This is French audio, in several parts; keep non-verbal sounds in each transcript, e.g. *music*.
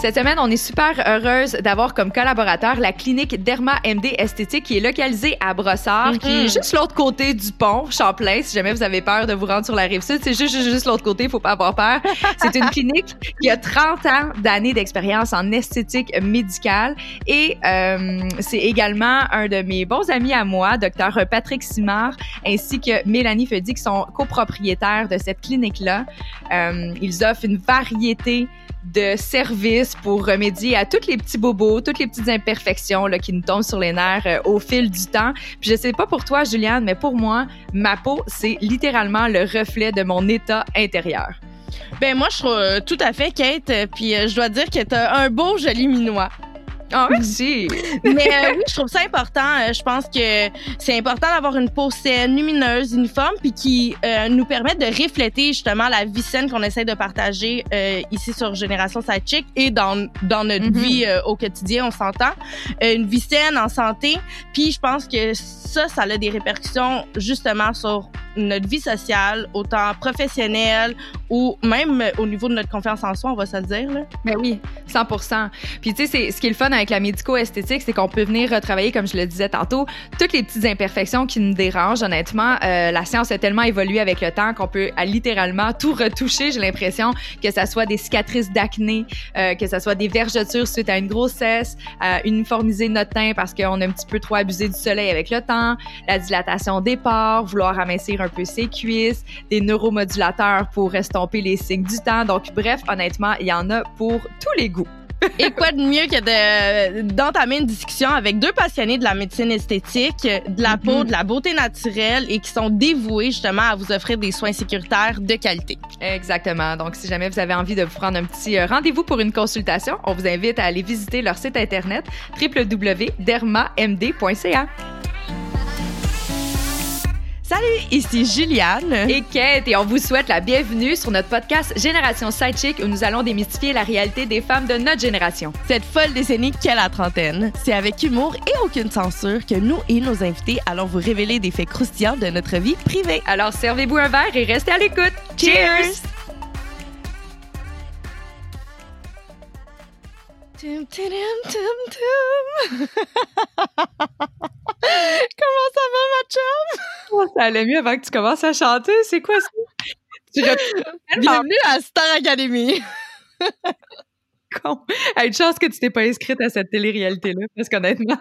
Cette semaine, on est super heureuse d'avoir comme collaborateur la clinique Derma MD Esthétique qui est localisée à Brossard, qui est Mhm. juste l'autre côté du pont, Champlain. Si jamais vous avez peur de vous rendre sur la rive sud, c'est juste, juste, juste l'autre côté, faut pas avoir peur. C'est une *laughs* clinique qui a 30 ans d'années d'expérience en esthétique médicale et euh, c'est également un de mes bons amis à moi, docteur Patrick Simard, ainsi que Mélanie Feudy, qui sont copropriétaires de cette clinique-là. Euh, ils offrent une variété de services pour remédier à tous les petits bobos, toutes les petites imperfections là, qui nous tombent sur les nerfs euh, au fil du temps. Puis je sais pas pour toi, Juliane, mais pour moi, ma peau, c'est littéralement le reflet de mon état intérieur. Ben moi, je trouve euh, tout à fait, Kate. Puis euh, je dois dire que t'as un beau, joli minois. Ah, merci! *laughs* Mais euh, oui, je trouve ça important. Euh, je pense que c'est important d'avoir une peau saine, lumineuse, uniforme, puis qui euh, nous permette de refléter justement la vie saine qu'on essaie de partager euh, ici sur Génération Sidechick et dans, dans notre Mhm. vie euh, au quotidien, on s'entend. Euh, une vie saine, en santé. Puis je pense que ça, ça a des répercussions justement sur notre vie sociale, autant professionnelle ou même au niveau de notre confiance en soi, on va se le dire. Là. Mais oui, 100 Puis tu sais, ce qui est le fun avec la médico-esthétique, c'est qu'on peut venir retravailler, comme je le disais tantôt, toutes les petites imperfections qui nous dérangent. Honnêtement, euh, la science a tellement évolué avec le temps qu'on peut littéralement tout retoucher. J'ai l'impression que ça soit des cicatrices d'acné, euh, que ça soit des vergetures suite à une grossesse, euh, uniformiser notre teint parce qu'on a un petit peu trop abusé du soleil avec le temps, la dilatation des pores, vouloir amincir un peu ses cuisses, des neuromodulateurs pour estomper les signes du temps. Donc bref, honnêtement, il y en a pour tous les goûts. *laughs* Et quoi de mieux que de d'entamer une discussion avec deux passionnés de la médecine esthétique, de la peau, Mhm. de la beauté naturelle et qui sont dévoués justement à vous offrir des soins sécuritaires de qualité. Exactement. Donc, si jamais vous avez envie de vous prendre un petit euh, rendez-vous pour une consultation, on vous invite à aller visiter leur site internet www.dermamd.ca. Salut, ici Juliane. Et Kate, et on vous souhaite la bienvenue sur notre podcast Génération Sidechick où nous allons démystifier la réalité des femmes de notre génération. Cette folle décennie qu'est la trentaine, c'est avec humour et aucune censure que nous et nos invités allons vous révéler des faits croustillants de notre vie privée. Alors, servez-vous un verre et restez à l'écoute. Cheers! Tum, tudum, tum, tum. *laughs* Comment ça va, ma chum? Oh, ça allait mieux avant que tu commences à chanter. C'est quoi ça? Tu Bienvenue à Star Academy. con. Hey, une chance que tu t'es pas inscrite à cette télé-réalité-là, parce qu'honnêtement,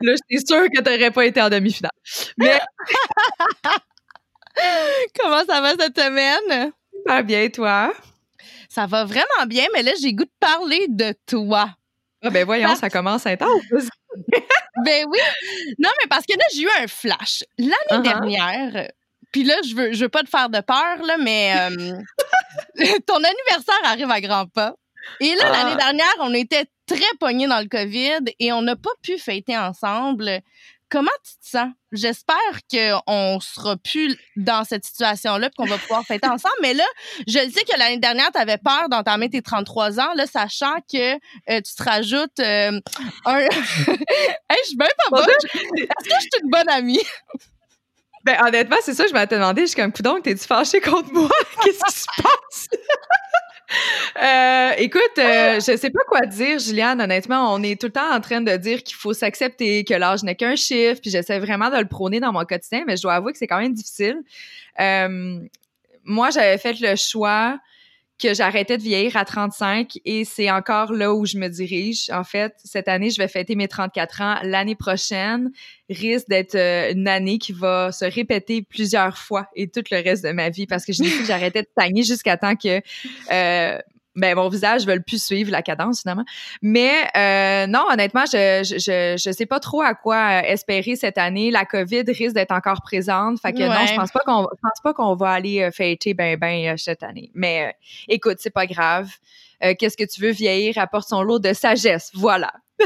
là, j'étais sûre que t'aurais pas été en demi-finale. Mais *laughs* Comment ça va cette semaine? pas bien, toi? Ça va vraiment bien, mais là, j'ai goût de parler de toi. Ah ben voyons, ça commence intense. *laughs* Ben oui. Non, mais parce que là, j'ai eu un flash. L'année Uh-huh. dernière, puis là, je veux, je veux pas te faire de peur, là, mais euh, *laughs* ton anniversaire arrive à grands pas. Et là, Ah. l'année dernière, on était très pognés dans le COVID et on n'a pas pu fêter ensemble. Comment tu te sens? J'espère qu'on sera plus dans cette situation-là et qu'on va pouvoir fêter ensemble. Mais là, je le sais que l'année dernière, tu avais peur d'entamer tes 33 ans, là, sachant que euh, tu te rajoutes euh, un... *laughs* hey, je suis bien pas bonne. Est-ce que je suis une bonne amie? Ben honnêtement, c'est ça, je m'étais demandé, je suis comme, coudonc, t'es-tu fâché contre moi? *laughs* Qu'est-ce qui se passe? Euh, écoute, euh, je sais pas quoi dire, Juliane. Honnêtement, on est tout le temps en train de dire qu'il faut s'accepter, que l'âge n'est qu'un chiffre, puis j'essaie vraiment de le prôner dans mon quotidien, mais je dois avouer que c'est quand même difficile. Euh, moi, j'avais fait le choix que j'arrêtais de vieillir à 35 et c'est encore là où je me dirige. En fait, cette année, je vais fêter mes 34 ans. L'année prochaine risque d'être euh, une année qui va se répéter plusieurs fois et tout le reste de ma vie parce que j'ai décidé que j'arrêtais de stagner jusqu'à temps que euh, ben, mon visage ne veut plus suivre la cadence, finalement. Mais euh, non, honnêtement, je, je, je, je sais pas trop à quoi euh, espérer cette année. La COVID risque d'être encore présente. Fait que non, je pense pas qu'on pense pas qu'on va aller euh, fêter ben ben cette année. Mais euh, écoute, c'est pas grave. Euh, Qu'est-ce que tu veux vieillir? Apporte son lot de sagesse. Voilà. *laughs*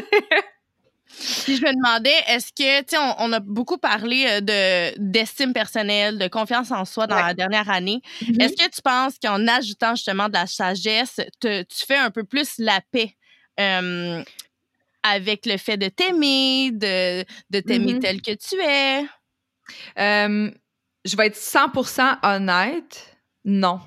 Puis je me demandais, est-ce que, tu sais, on, on a beaucoup parlé euh, de d'estime personnelle, de confiance en soi dans Ouais. la dernière année. Mhm. Est-ce que tu penses qu'en ajoutant justement de la sagesse, te- tu fais un peu plus la paix euh, avec le fait de t'aimer, de, de t'aimer Mhm. tel que tu es? Euh, je vais être 100% honnête, non.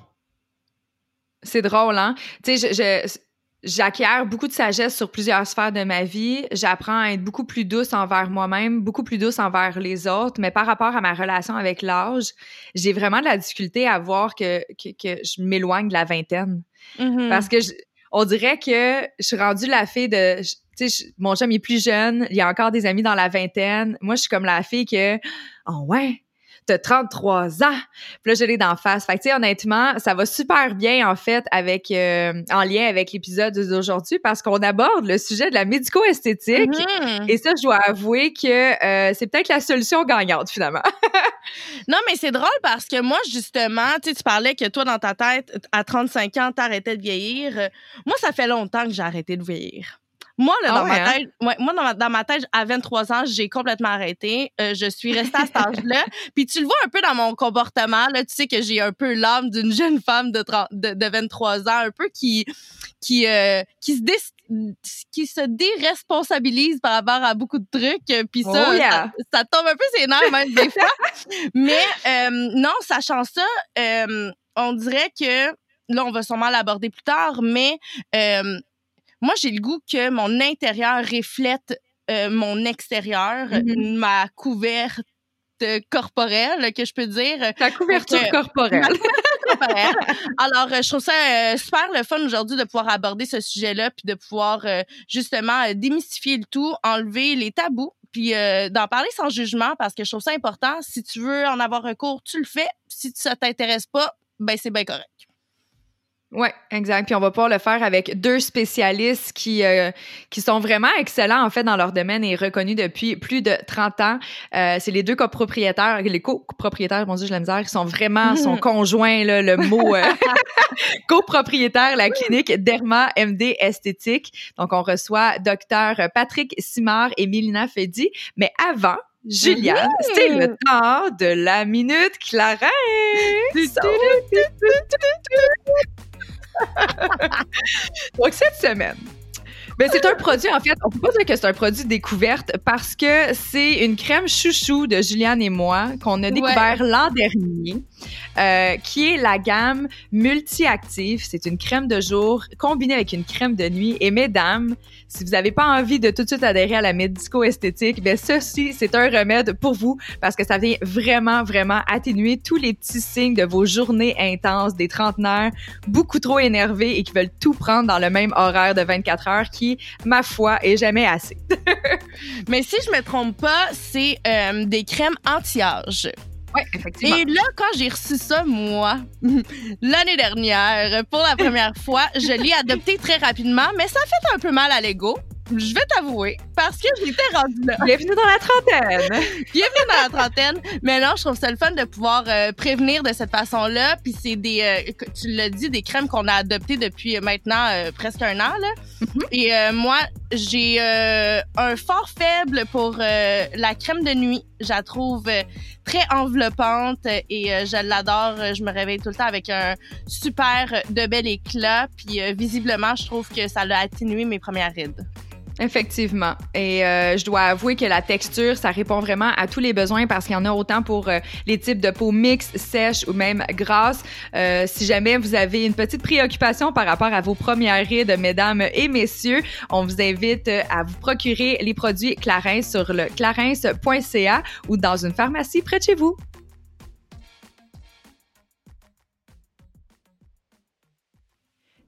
C'est drôle, hein? Tu sais, je, j'acquiers beaucoup de sagesse sur plusieurs sphères de ma vie. J'apprends à être beaucoup plus douce envers moi-même, beaucoup plus douce envers les autres. Mais par rapport à ma relation avec l'âge, j'ai vraiment de la difficulté à voir que, que, que je m'éloigne de la vingtaine. Mhm. Parce que je, on dirait que je suis rendue la fille de... Tu sais, mon chum est plus jeune, il y a encore des amis dans la vingtaine. Moi, je suis comme la fille que... Oh ouais, t'as 33 ans. Puis là, je l'ai d'en face. Fait que, tu sais, honnêtement, ça va super bien, en fait, avec, euh, en lien avec l'épisode d'aujourd'hui parce qu'on aborde le sujet de la médico-esthétique. Mhm. Et ça, je dois avouer que euh, c'est peut-être la solution gagnante, finalement. *laughs* Non, mais c'est drôle parce que moi, justement, tu sais, tu parlais que toi, dans ta tête, à 35 ans, t'arrêtais de vieillir. Moi, ça fait longtemps que j'ai arrêté de vieillir. Moi, là, Ah dans, ouais, ma hein? tête, ouais, moi dans, ma, dans ma tête, à 23 ans, j'ai complètement arrêté. Euh, je suis restée à cet *laughs* âge-là. Puis tu le vois un peu dans mon comportement. Là, tu sais que j'ai un peu l'âme d'une jeune femme de, 30 de, de 23 ans, un peu qui qui euh, qui se dé- qui se déresponsabilise par rapport à beaucoup de trucs. Puis ça, Oh yeah. ça, ça tombe un peu ses nerfs même des fois. Mais euh, non, sachant ça, on dirait que là, on va sûrement l'aborder plus tard, mais euh, moi, j'ai le goût que mon intérieur reflète euh, mon extérieur, Mhm. ma couverte corporelle, que je peux dire. Ta couverture que- corporelle. corporelle. Alors, euh, je trouve ça euh, super le fun aujourd'hui de pouvoir aborder ce sujet-là, puis de pouvoir euh, justement euh, démystifier le tout, enlever les tabous, puis euh, d'en parler sans jugement, parce que je trouve ça important. Si tu veux en avoir recours, tu le fais. Si ça t'intéresse pas, ben c'est bien correct. Oui, exact. Puis on va pouvoir le faire avec deux spécialistes qui euh, qui sont vraiment excellents en fait dans leur domaine et reconnus depuis plus de 30 ans. Euh, c'est les deux copropriétaires, les copropriétaires, mon Dieu, je la misère, ils sont vraiment son conjoint là, le mot euh, copropriétaire, la clinique Derma MD Esthétique. Donc on reçoit docteur Patrick Simard et Mélina Fedi, mais avant Juliane, c'est le temps de la minute Clarence. *laughs* Donc, cette semaine, ben, c'est un produit, en fait, on peut pas dire que c'est un produit découverte parce que c'est une crème chouchou de Juliane et moi qu'on a découvert l'an dernier, euh, qui est la gamme multi-active. C'est une crème de jour combinée avec une crème de nuit. Et mesdames, si vous n'avez pas envie de tout de suite adhérer à la médico-esthétique, ben ceci, c'est un remède pour vous parce que ça vient vraiment, vraiment atténuer tous les petits signes de vos journées intenses, des trentenaires beaucoup trop énervés et qui veulent tout prendre dans le même horaire de 24 heures qui, ma foi, est jamais assez. *laughs* Mais si je me trompe pas, c'est euh, des crèmes anti-âge. Oui, effectivement. Et là, quand j'ai reçu ça, moi, *laughs* l'année dernière, pour la première *laughs* fois, je l'ai adopté très rapidement, mais ça a fait un peu mal à l'ego. Je vais t'avouer, parce que j'étais rendue là. Bienvenue dans la trentaine. *laughs* Bienvenue dans la trentaine. Mais non, je trouve ça le fun de pouvoir euh, prévenir de cette façon-là. Puis c'est des, euh, tu l'as dit, des crèmes qu'on a adoptées depuis maintenant euh, presque un an. Là. Et moi, j'ai euh, un fort faible pour euh, la crème de nuit. Je la trouve euh, très enveloppante et euh, je l'adore. Je me réveille tout le temps avec un super de bel éclat. Puis euh, visiblement, je trouve que ça l'a atténué mes premières rides. Effectivement. Et euh, je dois avouer que la texture, ça répond vraiment à tous les besoins parce qu'il y en a autant pour euh, les types de peau mixte, sèche ou même grasse. Euh, si jamais vous avez une petite préoccupation par rapport à vos premières rides, mesdames et messieurs, on vous invite euh, à vous procurer les produits Clarins sur le clarins.ca ou dans une pharmacie près de chez vous.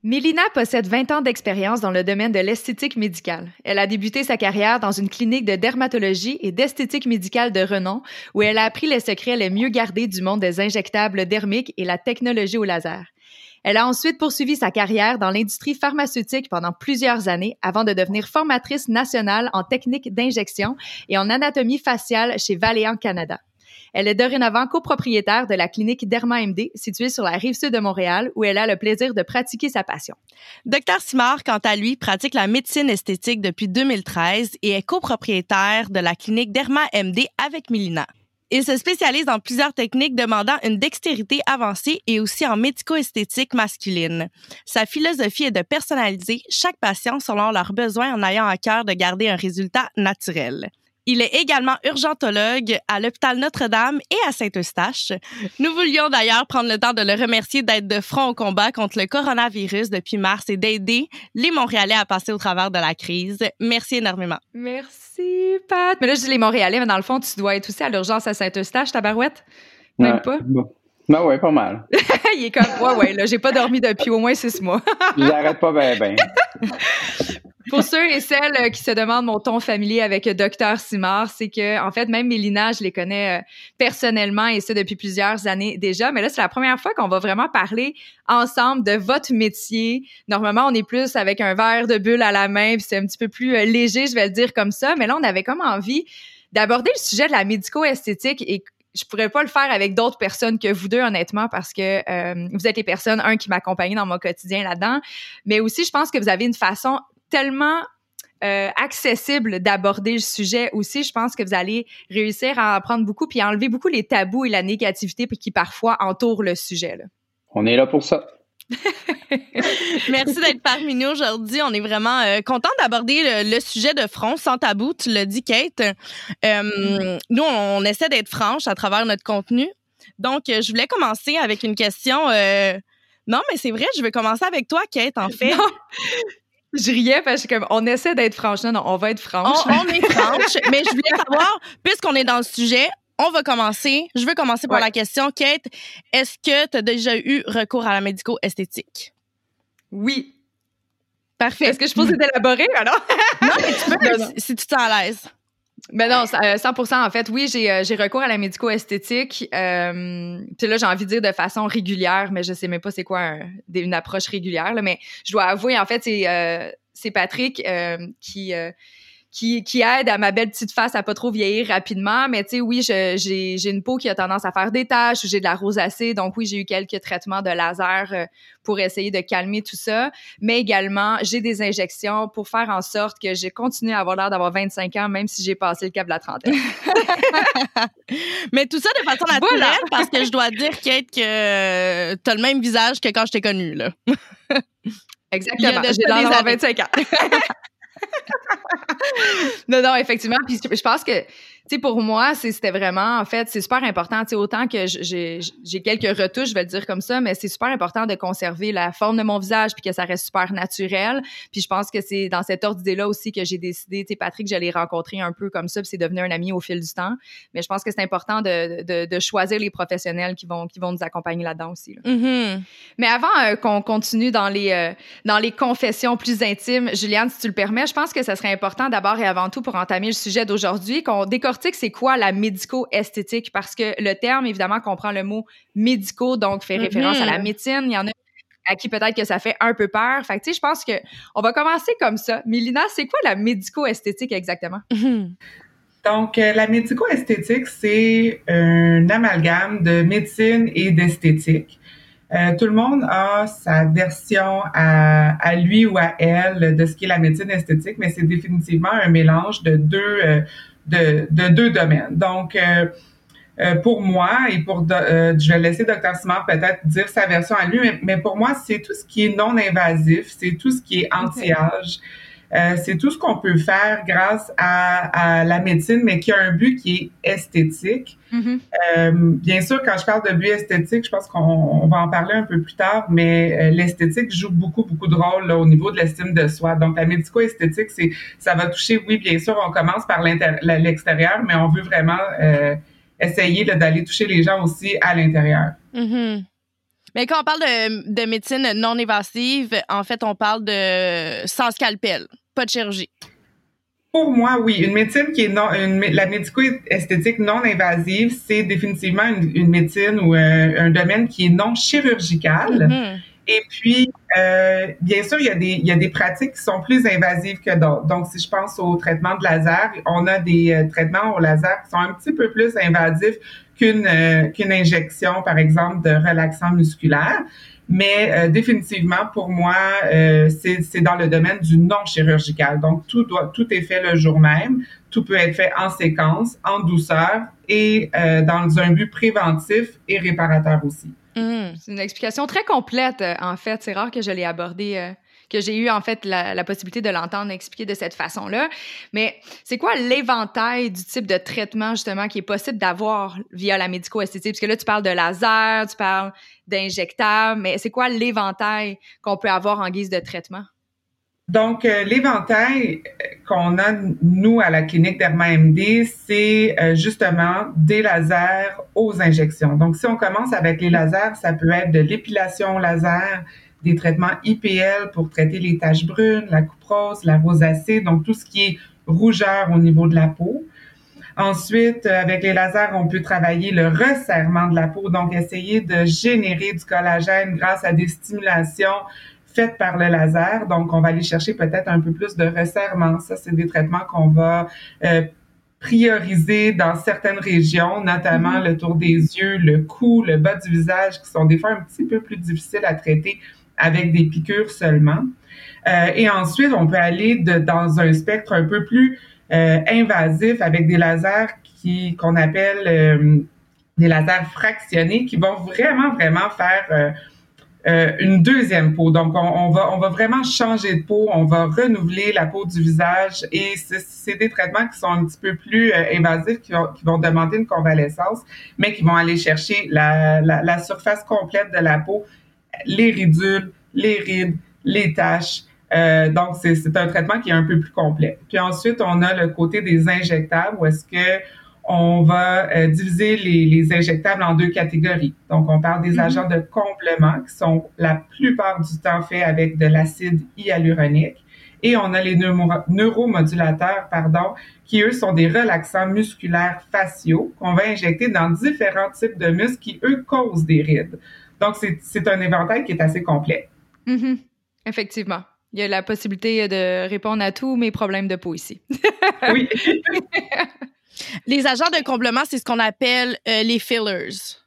Mélina possède 20 ans d'expérience dans le domaine de l'esthétique médicale. Elle a débuté sa carrière dans une clinique de dermatologie et d'esthétique médicale de renom où elle a appris les secrets les mieux gardés du monde des injectables dermiques et la technologie au laser. Elle a ensuite poursuivi sa carrière dans l'industrie pharmaceutique pendant plusieurs années avant de devenir formatrice nationale en technique d'injection et en anatomie faciale chez Valéant Canada. Elle est dorénavant copropriétaire de la clinique Derma MD située sur la rive sud de Montréal où elle a le plaisir de pratiquer sa passion. Docteur Simard, quant à lui, pratique la médecine esthétique depuis 2013 et est copropriétaire de la clinique Derma MD avec Milina. Il se spécialise dans plusieurs techniques demandant une dextérité avancée et aussi en médico-esthétique masculine. Sa philosophie est de personnaliser chaque patient selon leurs besoins en ayant à cœur de garder un résultat naturel. Il est également urgentologue à l'hôpital Notre-Dame et à Saint-Eustache. Nous voulions d'ailleurs prendre le temps de le remercier d'être de front au combat contre le coronavirus depuis mars et d'aider les Montréalais à passer au travers de la crise. Merci énormément. Merci, Pat. Mais là, je dis les Montréalais, mais dans le fond, tu dois être aussi à l'urgence à Saint-Eustache, ta barouette? Même pas? Ben ouais, pas mal. *laughs* il est comme, ouais, ouais, là, j'ai pas dormi depuis au moins six mois. *laughs* J'arrête pas ben, ben. *laughs* Pour ceux et celles euh, qui se demandent mon ton familier avec Docteur Simard, c'est que, en fait, même Mélina, je les connais euh, personnellement et ça depuis plusieurs années déjà. Mais là, c'est la première fois qu'on va vraiment parler ensemble de votre métier. Normalement, on est plus avec un verre de bulle à la main, puis c'est un petit peu plus euh, léger, je vais le dire comme ça. Mais là, on avait comme envie d'aborder le sujet de la médico-esthétique et je pourrais pas le faire avec d'autres personnes que vous deux, honnêtement, parce que euh, vous êtes les personnes, un, qui m'accompagnent dans mon quotidien là-dedans, mais aussi, je pense que vous avez une façon tellement euh, accessible d'aborder le sujet aussi. Je pense que vous allez réussir à en prendre beaucoup puis à enlever beaucoup les tabous et la négativité qui parfois entourent le sujet. Là. On est là pour ça. *laughs* Merci d'être parmi nous aujourd'hui. On est vraiment euh, content d'aborder le, sujet de front sans tabou. Tu l'as dit, Kate. Euh, nous, on, essaie d'être franche à travers notre contenu. Donc, euh, je voulais commencer avec une question. non, mais c'est vrai, je vais commencer avec toi, Kate, en *laughs* fait. Je riais parce que on essaie d'être franche. Non, non, on va être franche. On, on est *laughs* franche, mais je voulais savoir, puisqu'on est dans le sujet, on va commencer. Je veux commencer par la question. Kate, est-ce que tu as déjà eu recours à la médico-esthétique? Oui. Parfait. Est-ce que je peux d'élaborer, alors? non, mais tu peux, *laughs* si tu te à l'aise. Ben non, 100% euh, en fait. Oui, j'ai, euh, j'ai recours à la médico-esthétique. Euh, puis là, j'ai envie de dire de façon régulière, mais je sais même pas c'est quoi une approche régulière. Là, mais je dois avouer, en fait, c'est, euh, c'est Patrick qui qui, qui aide à ma belle petite face à pas trop vieillir rapidement. Mais tu sais, oui, j'ai, une peau qui a tendance à faire des taches ou j'ai de la rosacée. Donc oui, j'ai eu quelques traitements de laser euh, pour essayer de calmer tout ça. Mais également, j'ai des injections pour faire en sorte que j'ai continué à avoir l'air d'avoir 25 ans, même si j'ai passé le cap de la trentaine. *laughs* Mais tout ça de façon naturelle, parce que je dois dire, Kate, que tu as le même visage que quand je t'ai connue, là. Exactement. J'ai l'air 25 ans. *laughs* non, non, effectivement. Puis je pense que sais, pour moi, c'était vraiment, en fait, c'est super important. Tu sais, autant que j'ai quelques retouches, je vais le dire comme ça, mais c'est super important de conserver la forme de mon visage puis que ça reste super naturel. Puis je pense que c'est dans cet ordre d'idée-là aussi que j'ai décidé, tu sais, Patrick, j'allais rencontrer un peu comme ça, puis c'est devenu un ami au fil du temps. Mais je pense que c'est important de, de, de, choisir les professionnels qui vont, qui vont nous accompagner là-dedans aussi. Mm-hmm. Mais avant euh, qu'on continue dans les, euh, dans les confessions plus intimes, Juliane, si tu le permets, je pense que ça serait important d'abord et avant tout pour entamer le sujet d'aujourd'hui, qu'on décortique c'est quoi la médico-esthétique? Parce que le terme, évidemment, comprend le mot médico, donc fait référence à la mm-hmm. médecine. Il y en a à qui peut-être que ça fait un peu peur. Fait tu sais, je pense que on va commencer comme ça. Mélina, c'est quoi la médico-esthétique exactement? Mm-hmm. *laughs* Donc, euh, la médico-esthétique, c'est un amalgame de médecine et d'esthétique. Euh, tout le monde a sa version à, à, lui ou à elle de ce qu'est la médecine esthétique, mais c'est définitivement un mélange de deux, euh, de, de deux domaines. Donc, euh, euh, pour moi, et pour euh, je vais laisser Dr. Simard peut-être dire sa version à lui, mais, pour moi, c'est tout ce qui est non invasif, c'est tout ce qui est anti-âge. Euh, c'est tout ce qu'on peut faire grâce à, à, la médecine, mais qui a un but qui est esthétique. Mm-hmm. euh, bien sûr, quand je parle de but esthétique, je pense qu'on va en parler un peu plus tard, mais euh, l'esthétique joue beaucoup, beaucoup de rôle là, au niveau de l'estime de soi. Donc, la médico-esthétique, c'est ça va toucher, oui, bien sûr, on commence par l'extérieur, mais on veut vraiment euh, essayer d'aller toucher les gens aussi à l'intérieur. Mm-hmm. Mais quand on parle de, de médecine non invasive, en fait, on parle de sans scalpel, pas de chirurgie. Pour moi, oui. Une médecine qui est non, une, la médico-esthétique non invasive, c'est définitivement une, médecine ou euh, un, domaine qui est non chirurgical. Mm-hmm. Et puis, euh, bien sûr, il y, a des, il y a des pratiques qui sont plus invasives que d'autres. Donc, si je pense au traitement de laser, on a des euh, traitements au laser qui sont un petit peu plus invasifs qu'une euh, qu'une injection, par exemple, de relaxant musculaire. Mais euh, définitivement, pour moi, euh, c'est dans le domaine du non chirurgical. Donc, tout, doit, tout est fait le jour même. Tout peut être fait en séquence, en douceur et dans un but préventif et réparateur aussi. Mmh. C'est une explication très complète, en fait. C'est rare que je l'ai abordée que j'ai eu en fait la, possibilité de l'entendre expliquer de cette façon-là. Mais c'est quoi l'éventail du type de traitement justement qui est possible d'avoir via la médico-esthétique? Parce que là, tu parles de laser, tu parles d'injectable, mais c'est quoi l'éventail qu'on peut avoir en guise de traitement? Donc, euh, l'éventail qu'on a, nous, à la clinique d'Herma-MD, c'est euh, justement des lasers aux injections. Donc, si on commence avec les lasers, ça peut être de l'épilation laser, des traitements IPL pour traiter les taches brunes, la couperose, la rosacée, donc tout ce qui est rougeur au niveau de la peau. Ensuite, euh, avec les lasers, on peut travailler le resserrement de la peau, donc essayer de générer du collagène grâce à des stimulations faites par le laser. Donc, on va aller chercher peut-être un peu plus de resserrement. Ça, c'est des traitements qu'on va euh, prioriser dans certaines régions, notamment mm-hmm. le tour des yeux, le cou, le bas du visage, qui sont des fois un petit peu plus difficiles à traiter avec des piqûres seulement. Euh, et ensuite, on peut aller dans un spectre un peu plus euh, invasif avec des lasers qui qu'on appelle euh, des lasers fractionnés qui vont vraiment, vraiment faire une deuxième peau. Donc, on, va, on va vraiment changer de peau, on va renouveler la peau du visage et c'est des traitements qui sont un petit peu plus invasifs, qui vont, qui vont, demander une convalescence, mais qui vont aller chercher la, la surface complète de la peau, les ridules, les rides, les taches. Euh, donc, c'est un traitement qui est un peu plus complet. Puis ensuite, on a le côté des injectables où est-ce que on va euh, diviser les, injectables en deux catégories. Donc, on parle des mhm. agents de complément qui sont la plupart du temps faits avec de l'acide hyaluronique. Et on a les neuromodulateurs, pardon, qui eux sont des relaxants musculaires faciaux qu'on va injecter dans différents types de muscles qui eux causent des rides. Donc, c'est un éventail qui est assez complet. Mhm. Effectivement. Il y a la possibilité de répondre à tous mes problèmes de peau ici. *laughs* oui. *laughs* Les agents de comblement, c'est ce qu'on appelle euh, les fillers.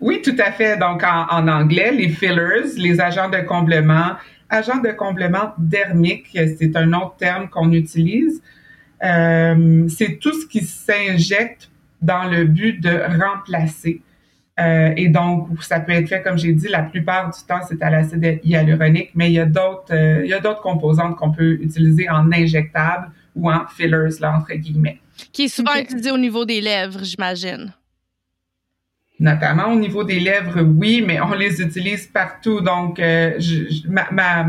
Oui, tout à fait. Donc, en, anglais, les fillers, les agents de comblement, agents de comblement dermique, c'est un autre terme qu'on utilise. Euh, c'est tout ce qui s'injecte dans le but de remplacer. Euh, et donc, ça peut être fait, comme j'ai dit, la plupart du temps, c'est à l'acide hyaluronique, mais il y a d'autres, il y a d'autres composantes qu'on peut utiliser en injectable ou en fillers, là, entre guillemets. Qui est souvent utilisé au niveau des lèvres, j'imagine. Notamment au niveau des lèvres, oui, mais on les utilise partout. Donc, euh, ma,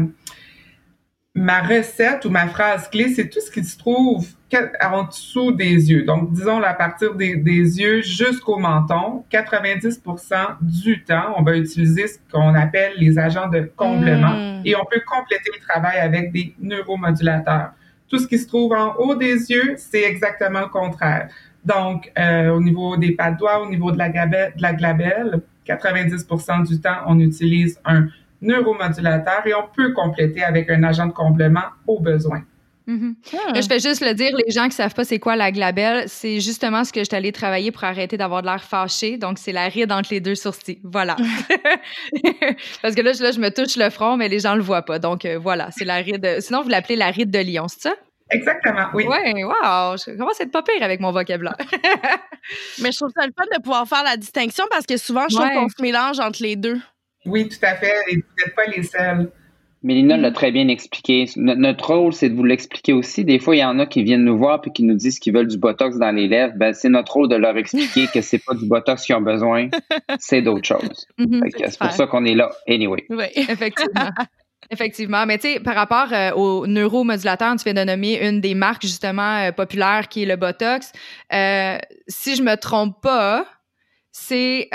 ma, recette ou ma phrase clé, c'est tout ce qui se trouve en dessous des yeux. Donc, disons à partir des, yeux jusqu'au menton, 90 du temps, on va utiliser ce qu'on appelle les agents de comblement hmm. et on peut compléter le travail avec des neuromodulateurs. Tout ce qui se trouve en haut des yeux, c'est exactement le contraire. Donc, euh, au niveau des pas de doigts, au niveau de la, glabelle, de la glabelle, 90 du temps, on utilise un neuromodulateur et on peut compléter avec un agent de comblement au besoin. Mm-hmm. Ah. Je fais juste le dire, les gens qui savent pas c'est quoi la glabelle, c'est justement ce que je suis allée travailler pour arrêter d'avoir de l'air fâché. Donc, c'est la ride entre les deux sourcils. Voilà. *laughs* Parce que là je, là, je me touche le front, mais les gens le voient pas. Donc, euh, voilà, c'est la ride. Sinon, vous l'appelez la ride de lion, c'est ça? Exactement, oui. Oui, wow! Je commence à être pas pire avec mon vocabulaire? *laughs* mais je trouve ça le fun de pouvoir faire la distinction parce que souvent, je trouve qu'on se mélange entre les deux. Oui, tout à fait. Et vous n'êtes pas les seuls. Mélina l'a très bien expliqué. Notre rôle, c'est de vous l'expliquer aussi. Des fois, il y en a qui viennent nous voir puis qui nous disent qu'ils veulent du botox dans les lèvres. Ben, c'est notre rôle de leur expliquer que c'est pas du botox qu'ils ont besoin, *laughs* c'est d'autres choses. Mhm, c'est pour ça qu'on est là, anyway. Oui, effectivement. *laughs* Effectivement, mais tu sais, par rapport euh, aux neuromodulateurs, tu viens de nommer une des marques justement euh, populaires qui est le Botox. Euh, si je me trompe pas, c'est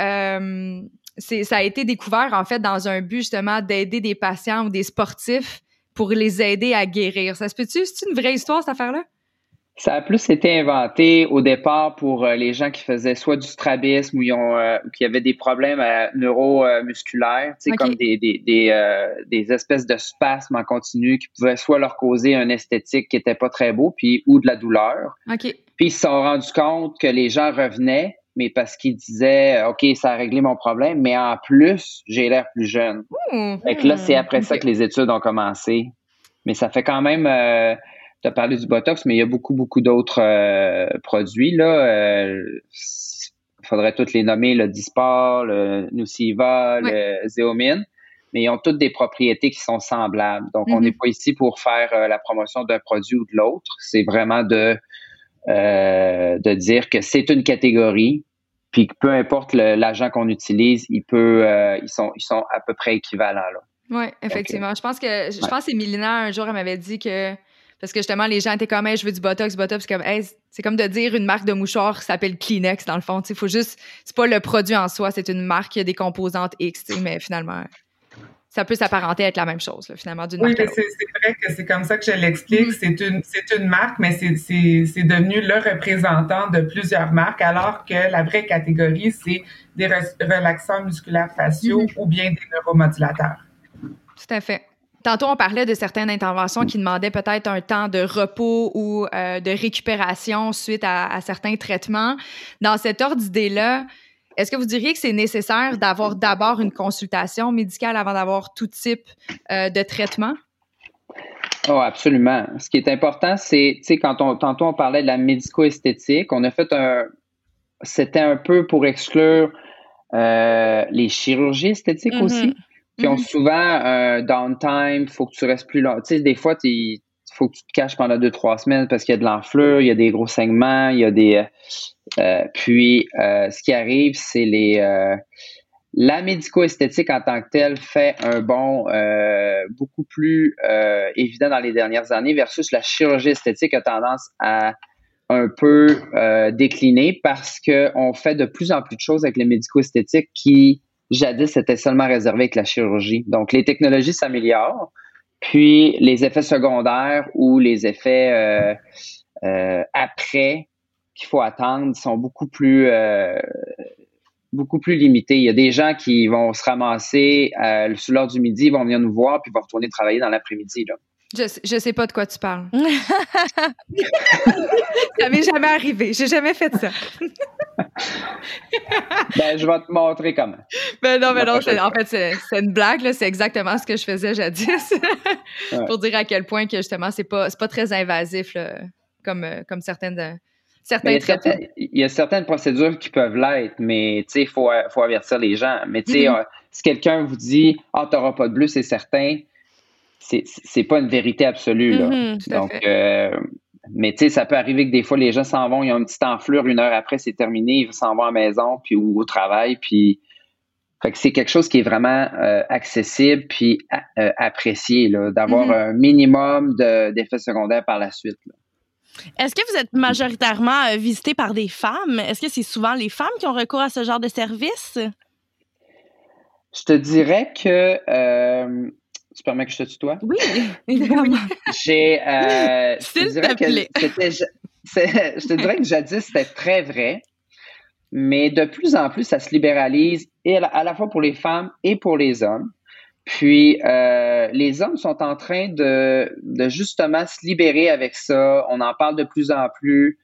ça a été découvert en fait dans un but justement d'aider des patients ou des sportifs pour les aider à guérir. Ça se peut-tu? C'est une vraie histoire cette affaire-là? Ça a plus été inventé au départ pour euh, les gens qui faisaient soit du strabisme ou euh, qui avaient des problèmes euh, neuromusculaires, c'est comme des, des, des, espèces de spasmes en continu qui pouvaient soit leur causer un esthétique qui était pas très beau, puis ou de la douleur. Puis ils se sont rendus compte que les gens revenaient, mais parce qu'ils disaient OK, ça a réglé mon problème, mais en plus, j'ai l'air plus jeune. Mmh. Fait que là, c'est après ça que les études ont commencé. Mais ça fait quand même tu as parlé du Botox, mais il y a beaucoup, beaucoup d'autres euh, produits. Là. Il euh, faudrait tous les nommer, le Dispar, le Nuciva, le Xeomin. mais ils ont toutes des propriétés qui sont semblables. Donc, on Mhm. n'est pas ici pour faire euh, la promotion d'un produit ou de l'autre. C'est vraiment de, euh, de dire que c'est une catégorie, puis peu importe l'agent qu'on utilise, il peut, euh, ils, sont, ils sont à peu près équivalents. Là. Oui, effectivement. Je pense que je Ouais. pense que Mélina, un jour, elle m'avait dit que. Parce que justement, les gens étaient comme, hey, je veux du Botox, Botox. C'est comme, hey, c'est comme de dire une marque de mouchoir s'appelle Kleenex, dans le fond. Il faut juste. C'est pas le produit en soi, c'est une marque a des composantes X, tu sais, mais finalement, ça peut s'apparenter à être la même chose, là, finalement, d'une Oui, marque l'autre. c'est vrai que c'est comme ça que je l'explique. Mhm. C'est une, marque, mais c'est- devenu le représentant de plusieurs marques, alors que la vraie catégorie, c'est des re- relaxants musculaires faciaux Mhm. ou bien des neuromodulateurs. Tout à fait. Tantôt, on parlait de certaines interventions qui demandaient peut-être un temps de repos ou euh, de récupération suite à, à certains traitements. Dans cet ordre d'idée-là, est-ce que vous diriez que c'est nécessaire d'avoir d'abord une consultation médicale avant d'avoir tout type euh, de traitement? Oh, absolument. Ce qui est important, c'est, tu sais, quand on, tantôt on parlait de la médico-esthétique, on a fait un, c'était un peu pour exclure euh, les chirurgies esthétiques Mhm. aussi, qui ont Mhm. souvent un downtime, faut que tu restes plus longtemps. Tu sais, des fois, il faut que tu te caches pendant deux, trois semaines parce qu'il y a de l'enflure, il y a des gros saignements, il y a des... euh, puis, euh, ce qui arrive, c'est les... euh, la médico-esthétique en tant que telle fait un bond euh, beaucoup plus euh, évident dans les dernières années versus la chirurgie esthétique a tendance à un peu euh, décliner parce qu'on fait de plus en plus de choses avec les médico-esthétiques qui, jadis, étaient seulement réservées avec la chirurgie. Donc, les technologies s'améliorent, puis les effets secondaires ou les effets euh, euh, après qu'il faut attendre sont beaucoup plus euh, beaucoup plus limités. Il y a des gens qui vont se ramasser sur l'heure du midi, vont venir nous voir, puis vont retourner travailler dans l'après-midi. Je, sais- je sais pas de quoi tu parles. *laughs* ça m'est jamais arrivé. J'ai jamais fait ça. *laughs* Ben, je vais te montrer comment. Ben non, mais non, en fait, c'est c'est une blague, là. C'est exactement ce que je faisais jadis. Ouais. Pour dire à quel point que justement, c'est pas, c'est pas très invasif, là, comme, euh, comme certaines, euh, certains il, y certaines, il y a certaines procédures qui peuvent l'être, mais tu sais, il faut, faut avertir les gens. Mais tu sais, Mhm. euh, si quelqu'un vous dit Ah, tu n'auras pas de bleu, c'est certain, c'est pas une vérité absolue. Là. Mhm. À Donc, euh, mais tu sais, ça peut arriver que des fois, les gens s'en vont, ils ont une petite enflure, une heure après, c'est terminé, ils s'en vont à la maison puis, ou au travail, puis fait que c'est quelque chose qui est vraiment euh, accessible puis a- euh, apprécié, d'avoir Mhm. un minimum de- d'effets secondaires par la suite. là. Est-ce que vous êtes majoritairement visité par des femmes? Est-ce que c'est souvent les femmes qui ont recours à ce genre de service? Je te dirais que euh, tu permets que je te tutoie? Oui, *laughs* évidemment. J'ai euh, *laughs* je te S'il dirais te que plaît. c'était ja- c'est- je te dirais que jadis c'était très vrai, mais de plus en plus ça se libéralise et à la, à la fois pour les femmes et pour les hommes. Puis euh, les hommes sont en train de, de justement se libérer avec ça. On en parle de plus en plus.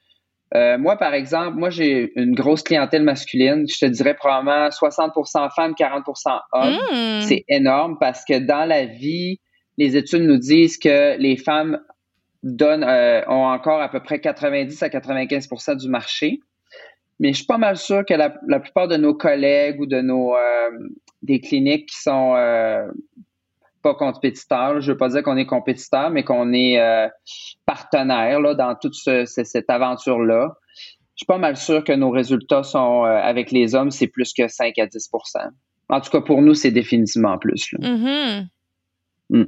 Euh, moi, par exemple, moi j'ai une grosse clientèle masculine. Je te dirais probablement 60% femmes, 40% hommes. Hmm. C'est énorme parce que dans la vie, les études nous disent que les femmes donnent, euh, ont encore à peu près 90 à 95% du marché. Mais je suis pas mal sûr que la, la plupart de nos collègues ou de nos euh, des cliniques qui sont euh, pas compétiteurs, je veux pas dire qu'on est compétiteurs, mais qu'on est euh, partenaire là, dans toute ce- ce- cette aventure-là. Je suis pas mal sûr que nos résultats sont euh, avec les hommes, c'est plus que 5 à 10% En tout cas, pour nous, c'est définitivement plus. là. Mhm.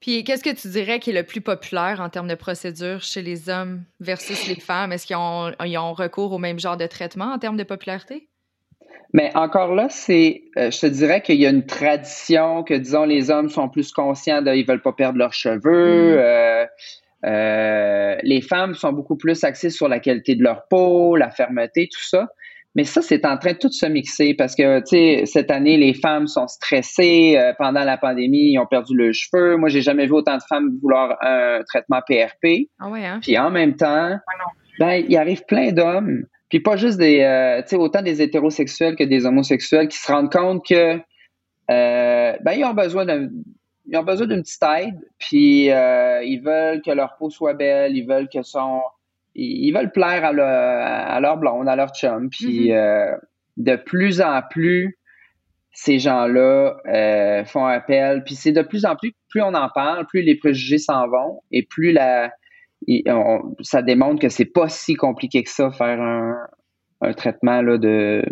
Puis, qu'est-ce que tu dirais qui est le plus populaire en termes de procédure chez les hommes versus les femmes? Est-ce qu'ils ont, ils ont recours au même genre de traitement en termes de popularité? Mais encore là, c'est, euh, je te dirais qu'il y a une tradition que, disons, les hommes sont plus conscients de, ils veulent pas perdre leurs cheveux. Mm. euh, euh, les femmes sont beaucoup plus axées sur la qualité de leur peau, la fermeté, tout ça. Mais ça, c'est en train de tout se mixer parce que, tu sais, cette année, les femmes sont stressées. euh, pendant la pandémie, ils ont perdu leurs cheveux. Moi, j'ai jamais vu autant de femmes vouloir un traitement PRP. Ah ouais, hein? Puis en même temps, ben, il arrive plein d'hommes, puis pas juste des, euh, tu sais, autant des hétérosexuels que des homosexuels qui se rendent compte que, euh, ben, ils ont besoin d'un, ils ont besoin d'une petite aide, puis euh, ils veulent que leur peau soit belle, ils veulent que son, ils, veulent plaire à, leur, à leur blonde, à leur chum, puis Mhm. euh, de plus en plus, ces gens-là font appel. Puis c'est de plus en plus, plus on en parle, plus les préjugés s'en vont et plus la, ça démontre que c'est pas si compliqué que ça faire un, un traitement là, de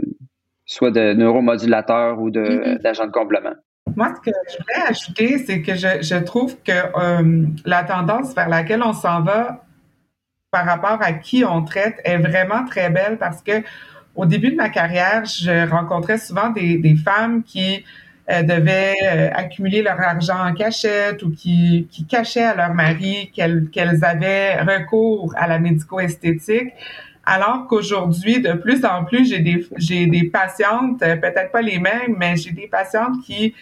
soit de neuromodulateur ou mm-hmm. d'agent de, de complément. Moi, ce que je voulais ajouter, c'est que je, je, trouve que euh, la tendance vers laquelle on s'en va par rapport à qui on traite est vraiment très belle parce que au début de ma carrière, je rencontrais souvent des, des femmes qui euh, devaient euh, accumuler leur argent en cachette ou qui, qui cachaient à leur mari qu'elles avaient recours à la médico-esthétique. Alors qu'aujourd'hui, de plus en plus, j'ai des j'ai des patientes, euh, peut-être pas les mêmes, mais j'ai des patientes qui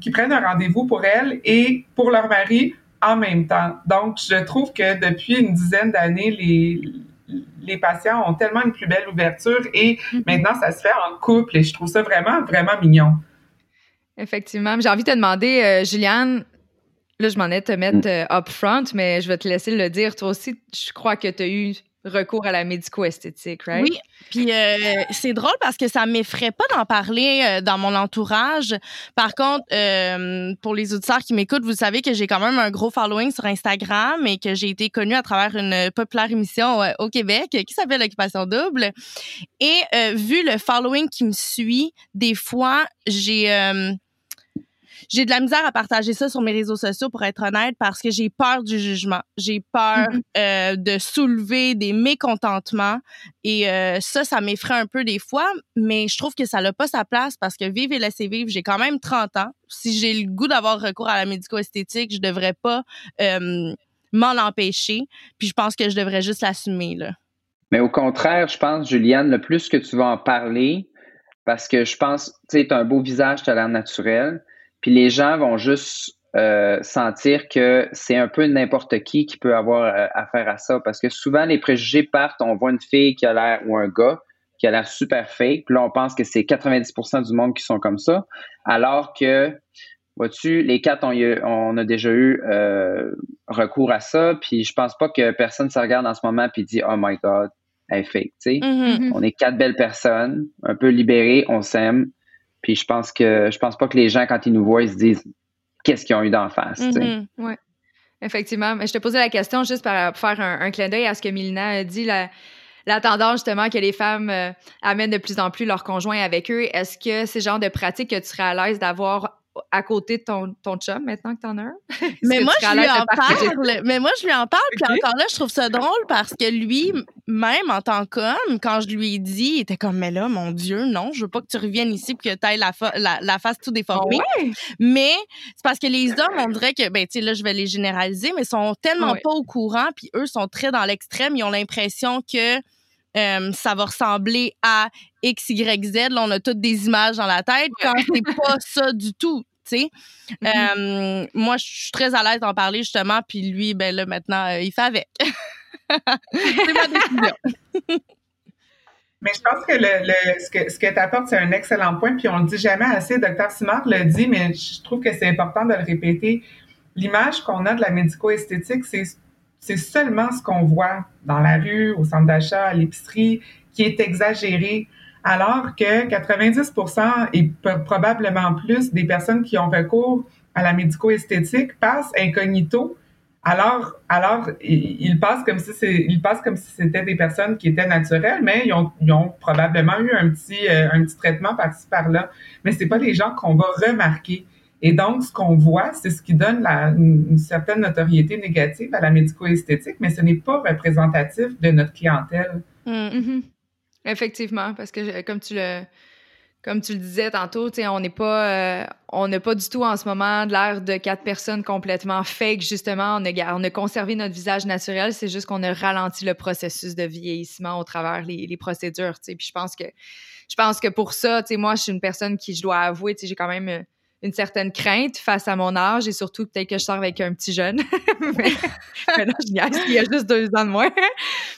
qui prennent un rendez-vous pour elles et pour leur mari en même temps. Donc, je trouve que depuis une dizaine d'années, les les patients ont tellement une plus belle ouverture et mm-hmm. maintenant, ça se fait en couple et je trouve ça vraiment, vraiment mignon. Effectivement. J'ai envie de te demander, euh, Juliane, là, je m'en ai te mettre mm. euh, up front, mais je vais te laisser le dire. Toi aussi, je crois que tu as eu recours à la médico-esthétique, right? Oui, puis euh, c'est drôle parce que ça m'effraie pas d'en parler euh, dans mon entourage. Par contre, euh, pour les auditeurs qui m'écoutent, vous savez que j'ai quand même un gros following sur Instagram et que j'ai été connue à travers une populaire émission au Québec qui s'appelle Occupation Double. Et vu le following qui me suit, des fois, j'ai j'ai de la misère à partager ça sur mes réseaux sociaux pour être honnête parce que j'ai peur du jugement. J'ai peur mm-hmm. euh, de soulever des mécontentements et euh, ça, ça m'effraie un peu des fois, mais je trouve que ça n'a pas sa place parce que vivre et laisser vivre, j'ai quand même 30 ans. Si j'ai le goût d'avoir recours à la médico-esthétique, je devrais pas euh, m'en empêcher. Puis je pense que je devrais juste l'assumer là. Mais au contraire, je pense, Juliane, le plus que tu vas en parler, parce que je pense, tu sais, tu as un beau visage, tu as l'air naturel, puis les gens vont juste euh, sentir que c'est un peu n'importe qui qui peut avoir euh, affaire à ça. Parce que souvent, les préjugés partent, on voit une fille qui a l'air, ou un gars qui a l'air super fake, puis là, on pense que c'est 90% du monde qui sont comme ça. Alors que, vois-tu, les quatre, on, on a déjà eu euh, recours à ça, puis je pense pas que personne se regarde en ce moment puis dit « Oh my God, elle est fake », tu sais. Mm-hmm. On est quatre belles personnes, un peu libérées, on s'aime, puis je pense que je pense pas que les gens, quand ils nous voient, ils se disent qu'est-ce qu'ils ont eu d'en face. Mm-hmm. Oui, effectivement. Mais je te posais la question juste pour faire un, clin d'œil à ce que Milina a dit. La, la tendance justement que les femmes euh, amènent de plus en plus leurs conjoints avec eux. Est-ce que c'est le genre de pratique que tu serais à l'aise d'avoir à côté de ton, ton chum maintenant que t'en as un? *laughs* Mais moi, je lui en parle. Mais moi, je lui en parle. Puis encore là, je trouve ça drôle parce que lui, même en tant qu'homme, quand je lui ai dit, il était comme, mais là, mon Dieu, non, je veux pas que tu reviennes ici et que tu ailles la, la, face tout déformée. Ah mais c'est parce que les hommes, on dirait que, ben, tu sais, là, je vais les généraliser, mais sont tellement pas au courant, puis eux sont très dans l'extrême. Ils ont l'impression que euh, ça va ressembler à X, Y, Z. Là, on a toutes des images dans la tête quand c'est pas ça du tout. Mm-hmm. Euh, moi, je suis très à l'aise d'en parler justement, puis lui, ben là, maintenant, euh, il fait avec. *laughs* c'est ma décision. *laughs* Mais je pense que, le, ce que, ce que tu apportes, c'est un excellent point, puis on le dit jamais assez. Docteur Simard le dit, mais je trouve que c'est important de le répéter. L'image qu'on a de la médico-esthétique, c'est c'est seulement ce qu'on voit dans la rue, au centre d'achat, à l'épicerie, qui est exagéré, alors que 90% et probablement plus des personnes qui ont recours à la médico-esthétique passent incognito. Alors, alors ils passent comme si c'est, ils passent comme si c'était des personnes qui étaient naturelles, mais ils ont, ils ont probablement eu un petit, euh, un petit traitement par-ci par-là. Mais c'est pas des gens qu'on va remarquer. Et donc, ce qu'on voit, c'est ce qui donne la, une, certaine notoriété négative à la médico-esthétique, mais ce n'est pas représentatif de notre clientèle. Mm. Mm-hmm. Effectivement, parce que comme tu le comme tu le disais tantôt, on n'est pas euh, n'a pas du tout en ce moment l'air de quatre personnes complètement fake. Justement, on a, on conservé notre visage naturel. C'est juste qu'on a ralenti le processus de vieillissement au travers les, les procédures. Puis je pense que je pense que pour ça, moi, je suis une personne qui, je dois avouer, j'ai quand même euh, une certaine crainte face à mon âge et surtout peut-être que je sors avec un petit jeune. *laughs* *laughs* mais, non, je il y a juste deux ans de moins.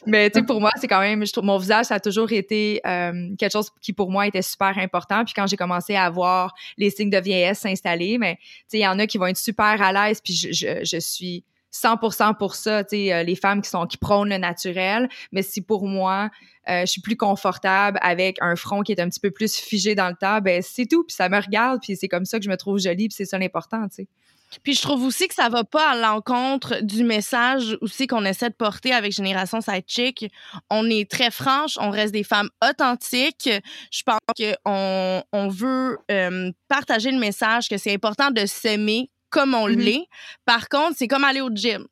mais tu sais, pour moi, c'est quand même, je trouve, mon visage, ça a toujours été euh, quelque chose qui pour moi était super important. Puis quand j'ai commencé à voir les signes de vieillesse s'installer, mais tu sais, il y en a qui vont être super à l'aise, puis je, je, je suis 100% pour ça, tu sais, euh, les femmes qui sont qui prônent le naturel, mais si pour moi, euh, je suis plus confortable avec un front qui est un petit peu plus figé dans le temps, ben c'est tout, puis ça me regarde, puis c'est comme ça que je me trouve jolie, puis c'est ça l'important, tu. Puis je trouve aussi que ça va pas à l'encontre du message aussi qu'on essaie de porter avec Génération Sidechick. On est très franche, on reste des femmes authentiques. Je pense qu'on on veut euh, partager le message que c'est important de s'aimer comme on mm-hmm. l'est. Par contre, c'est comme aller au gym.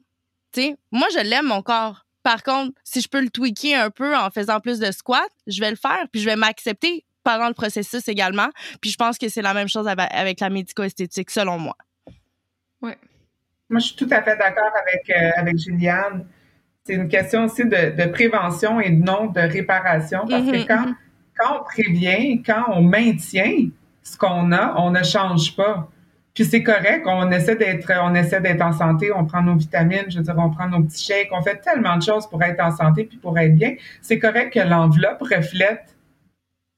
sais, moi, je l'aime, mon corps. Par contre, si je peux le tweaker un peu en faisant plus de squats, je vais le faire, puis je vais m'accepter pendant le processus également. Puis je pense que c'est la même chose avec la médico-esthétique, selon moi. Oui. Moi, je suis tout à fait d'accord avec, euh, avec Juliane. C'est une question aussi de, prévention et non de réparation, parce que mm-hmm, quand, mm-hmm. quand on prévient, quand on maintient ce qu'on a, on ne change pas. Puis c'est correct, on essaie d'être, on essaie d'être en santé, on prend nos vitamines, je veux dire, on prend nos petits shakes, on fait tellement de choses pour être en santé puis pour être bien. C'est correct que l'enveloppe reflète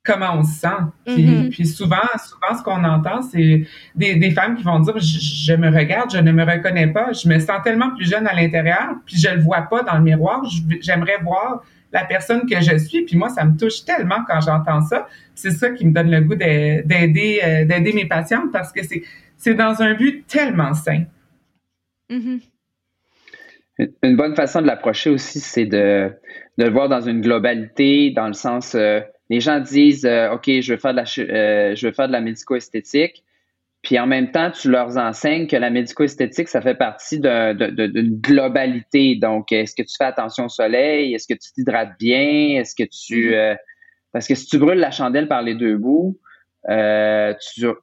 comment on se sent. Puis, mm-hmm. souvent, souvent, ce qu'on entend, c'est des, femmes qui vont dire je, me regarde, je ne me reconnais pas, je me sens tellement plus jeune à l'intérieur, puis je le vois pas dans le miroir. J'aimerais voir la personne que je suis. Puis moi, ça me touche tellement quand j'entends ça. C'est ça qui me donne le goût d'aider, euh, d'aider mes patientes parce que c'est c'est dans un but tellement sain. Mm-hmm. Une bonne façon de l'approcher aussi, c'est de, de, le voir dans une globalité, dans le sens, euh, les gens disent, euh, OK, je veux faire de la, euh, je veux faire de la médico-esthétique, puis en même temps, tu leur enseignes que la médico-esthétique, ça fait partie d'une globalité. Donc, est-ce que tu fais attention au soleil? Est-ce que tu t'hydrates bien? Est-ce que tu... Mm-hmm. parce que si tu brûles la chandelle par les deux bouts, euh,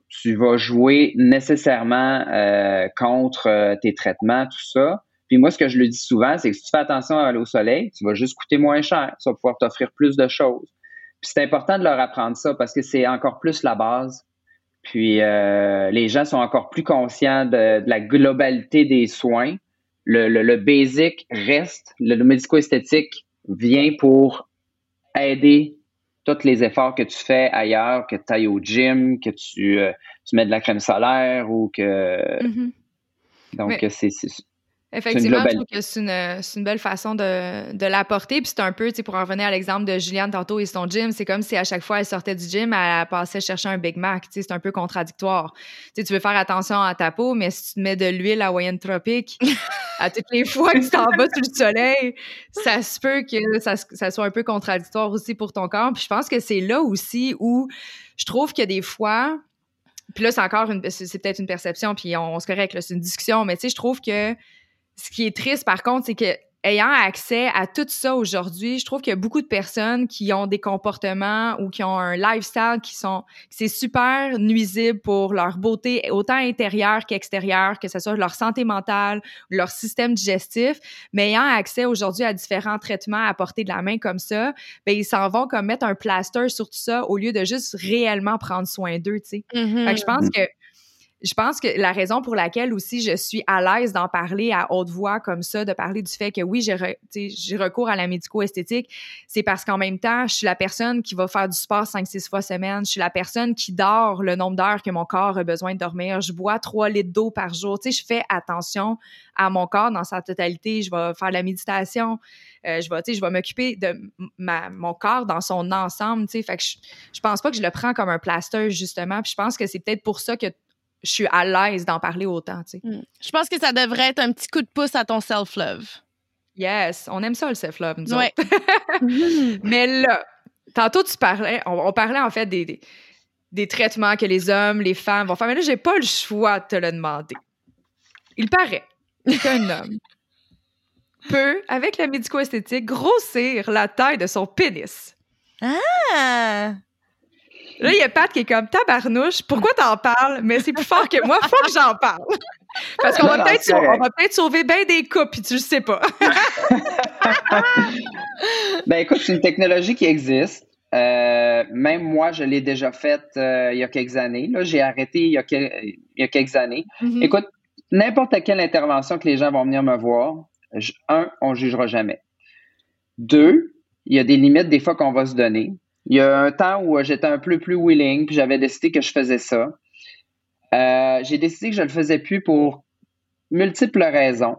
tu, vas jouer nécessairement euh, contre euh, tes traitements, tout ça. Puis moi, ce que je le dis souvent, c'est que si tu fais attention à aller au soleil, tu vas juste coûter moins cher. Ça va pouvoir t'offrir plus de choses. Puis c'est important de leur apprendre ça parce que c'est encore plus la base. Puis les gens sont encore plus conscients de, la globalité des soins. Le, le, le basic reste. Le, le médico-esthétique vient pour aider tous les efforts que tu fais ailleurs, que tu ailles au gym, que tu, euh, tu mets de la crème solaire ou que. Mm-hmm. Donc, c'est Effectivement, je trouve que c'est une, belle façon de, de l'apporter. Puis c'est un peu, tu sais, pour en revenir à l'exemple de Juliane tantôt et son gym, c'est comme si à chaque fois elle sortait du gym, elle passait chercher un Big Mac. Tu sais, c'est un peu contradictoire. Tu sais, tu veux faire attention à ta peau, mais si tu te mets de l'huile hawaïenne tropique *laughs* à toutes les fois que tu t'en vas sur le soleil, ça se peut que ça, ça soit un peu contradictoire aussi pour ton corps. Puis je pense que c'est là aussi où je trouve que des fois, puis là, c'est encore une, c'est peut-être une perception, puis on, on se correcte, c'est une discussion, mais tu sais, je trouve que ce qui est triste, par contre, c'est que ayant accès à tout ça aujourd'hui, je trouve qu'il y a beaucoup de personnes qui ont des comportements ou qui ont un lifestyle qui sont, c'est super nuisible pour leur beauté, autant intérieure qu'extérieure, que ce soit leur santé mentale, leur système digestif. Mais ayant accès aujourd'hui à différents traitements à portée de la main comme ça, ben ils s'en vont comme mettre un plaster sur tout ça au lieu de juste réellement prendre soin d'eux, tu sais. Mm-hmm. je pense que je pense que la raison pour laquelle aussi je suis à l'aise d'en parler à haute voix comme ça, de parler du fait que oui, j'ai recours à la médico-esthétique, c'est parce qu'en même temps, je suis la personne qui va faire du sport 5-6 fois semaine. Je suis la personne qui dort le nombre d'heures que mon corps a besoin de dormir. Je bois 3 litres d'eau par jour. Tu sais, je fais attention à mon corps dans sa totalité. Je vais faire la méditation. Euh, je vais, je vais m'occuper de ma, mon corps dans son ensemble. Tu sais, fait que je, je pense pas que je le prends comme un plaster, justement. Puis je pense que c'est peut-être pour ça que je suis à l'aise d'en parler autant. Tu sais. Hmm. Je pense que ça devrait être un petit coup de pouce à ton self-love. Yes, on aime ça le self-love, nous autres. *laughs* Mais là, tantôt tu parlais, on, parlait en fait des, des, traitements que les hommes, les femmes vont faire. Mais là, j'ai pas le choix de te le demander. Il paraît qu'un *laughs* homme peut, avec la médico-esthétique, grossir la taille de son pénis. Ah! Là, il y a Pat qui est comme tabarnouche, pourquoi t'en parles? Mais c'est plus fort que moi, faut que j'en parle. *laughs* Parce qu'on va peut-être sauver bien des coupes, puis tu le sais pas. *laughs* ben écoute, c'est une technologie qui existe. Euh, même moi, je l'ai déjà faite euh, il y a quelques années. Là, j'ai arrêté il y a, quelques années. Mm-hmm. Écoute, n'importe quelle intervention que les gens vont venir me voir, un, on jugera jamais. Deux, il y a des limites des fois qu'on va se donner. Il y a un temps où j'étais un peu plus willing, puis j'avais décidé que je faisais ça. Euh, j'ai décidé que je ne le faisais plus pour multiples raisons.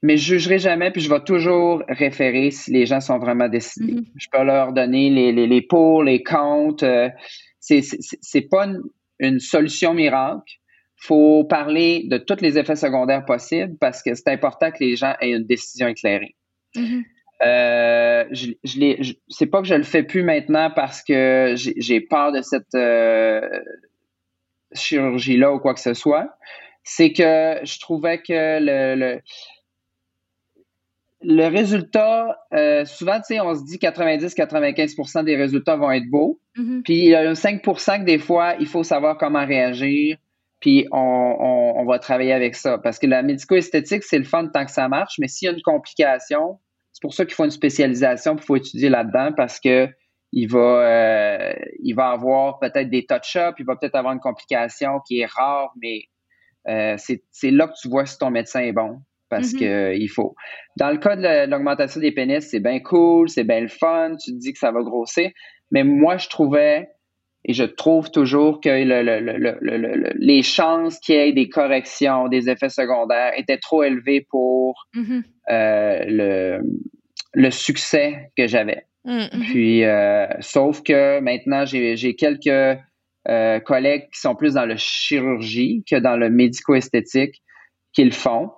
mais je jugerai jamais, puis je vais toujours référer si les gens sont vraiment décidés. Mhm. Je peux leur donner les, les, les pour, les contre. Euh, c'est, c'est, pas une, une, solution miracle. faut parler de tous les effets secondaires possibles parce que c'est important que les gens aient une décision éclairée. Mhm. Euh, je, je, je c'est pas que je le fais plus maintenant parce que j'ai peur de cette euh, chirurgie-là ou quoi que ce soit. C'est que je trouvais que le, le le résultat, euh, souvent, tu sais, on se dit 90-95% des résultats vont être beaux. Mhm. Puis il y a un 5% que des fois, il faut savoir comment réagir. Puis on, on, on va travailler avec ça. Parce que la médico-esthétique, c'est le fun tant que ça marche, mais s'il y a une complication, c'est pour ça qu'il faut une spécialisation, il faut étudier là-dedans parce que il va, euh, il va avoir peut-être des touch-ups, il va peut-être avoir une complication qui est rare, mais euh, c'est là que tu vois si ton médecin est bon parce que il faut. Dans le cas de l'augmentation des pénis, c'est bien cool, c'est bien le fun, tu te dis que ça va grossir, mais moi je trouvais et je trouve toujours que le, le, le, les chances qu'il y ait des corrections, des effets secondaires étaient trop élevées pour Mhm. euh, le, succès que j'avais. Mhm. Puis, euh, sauf que maintenant, j'ai quelques euh, collègues qui sont plus dans le chirurgie que dans le médico-esthétique qui le font.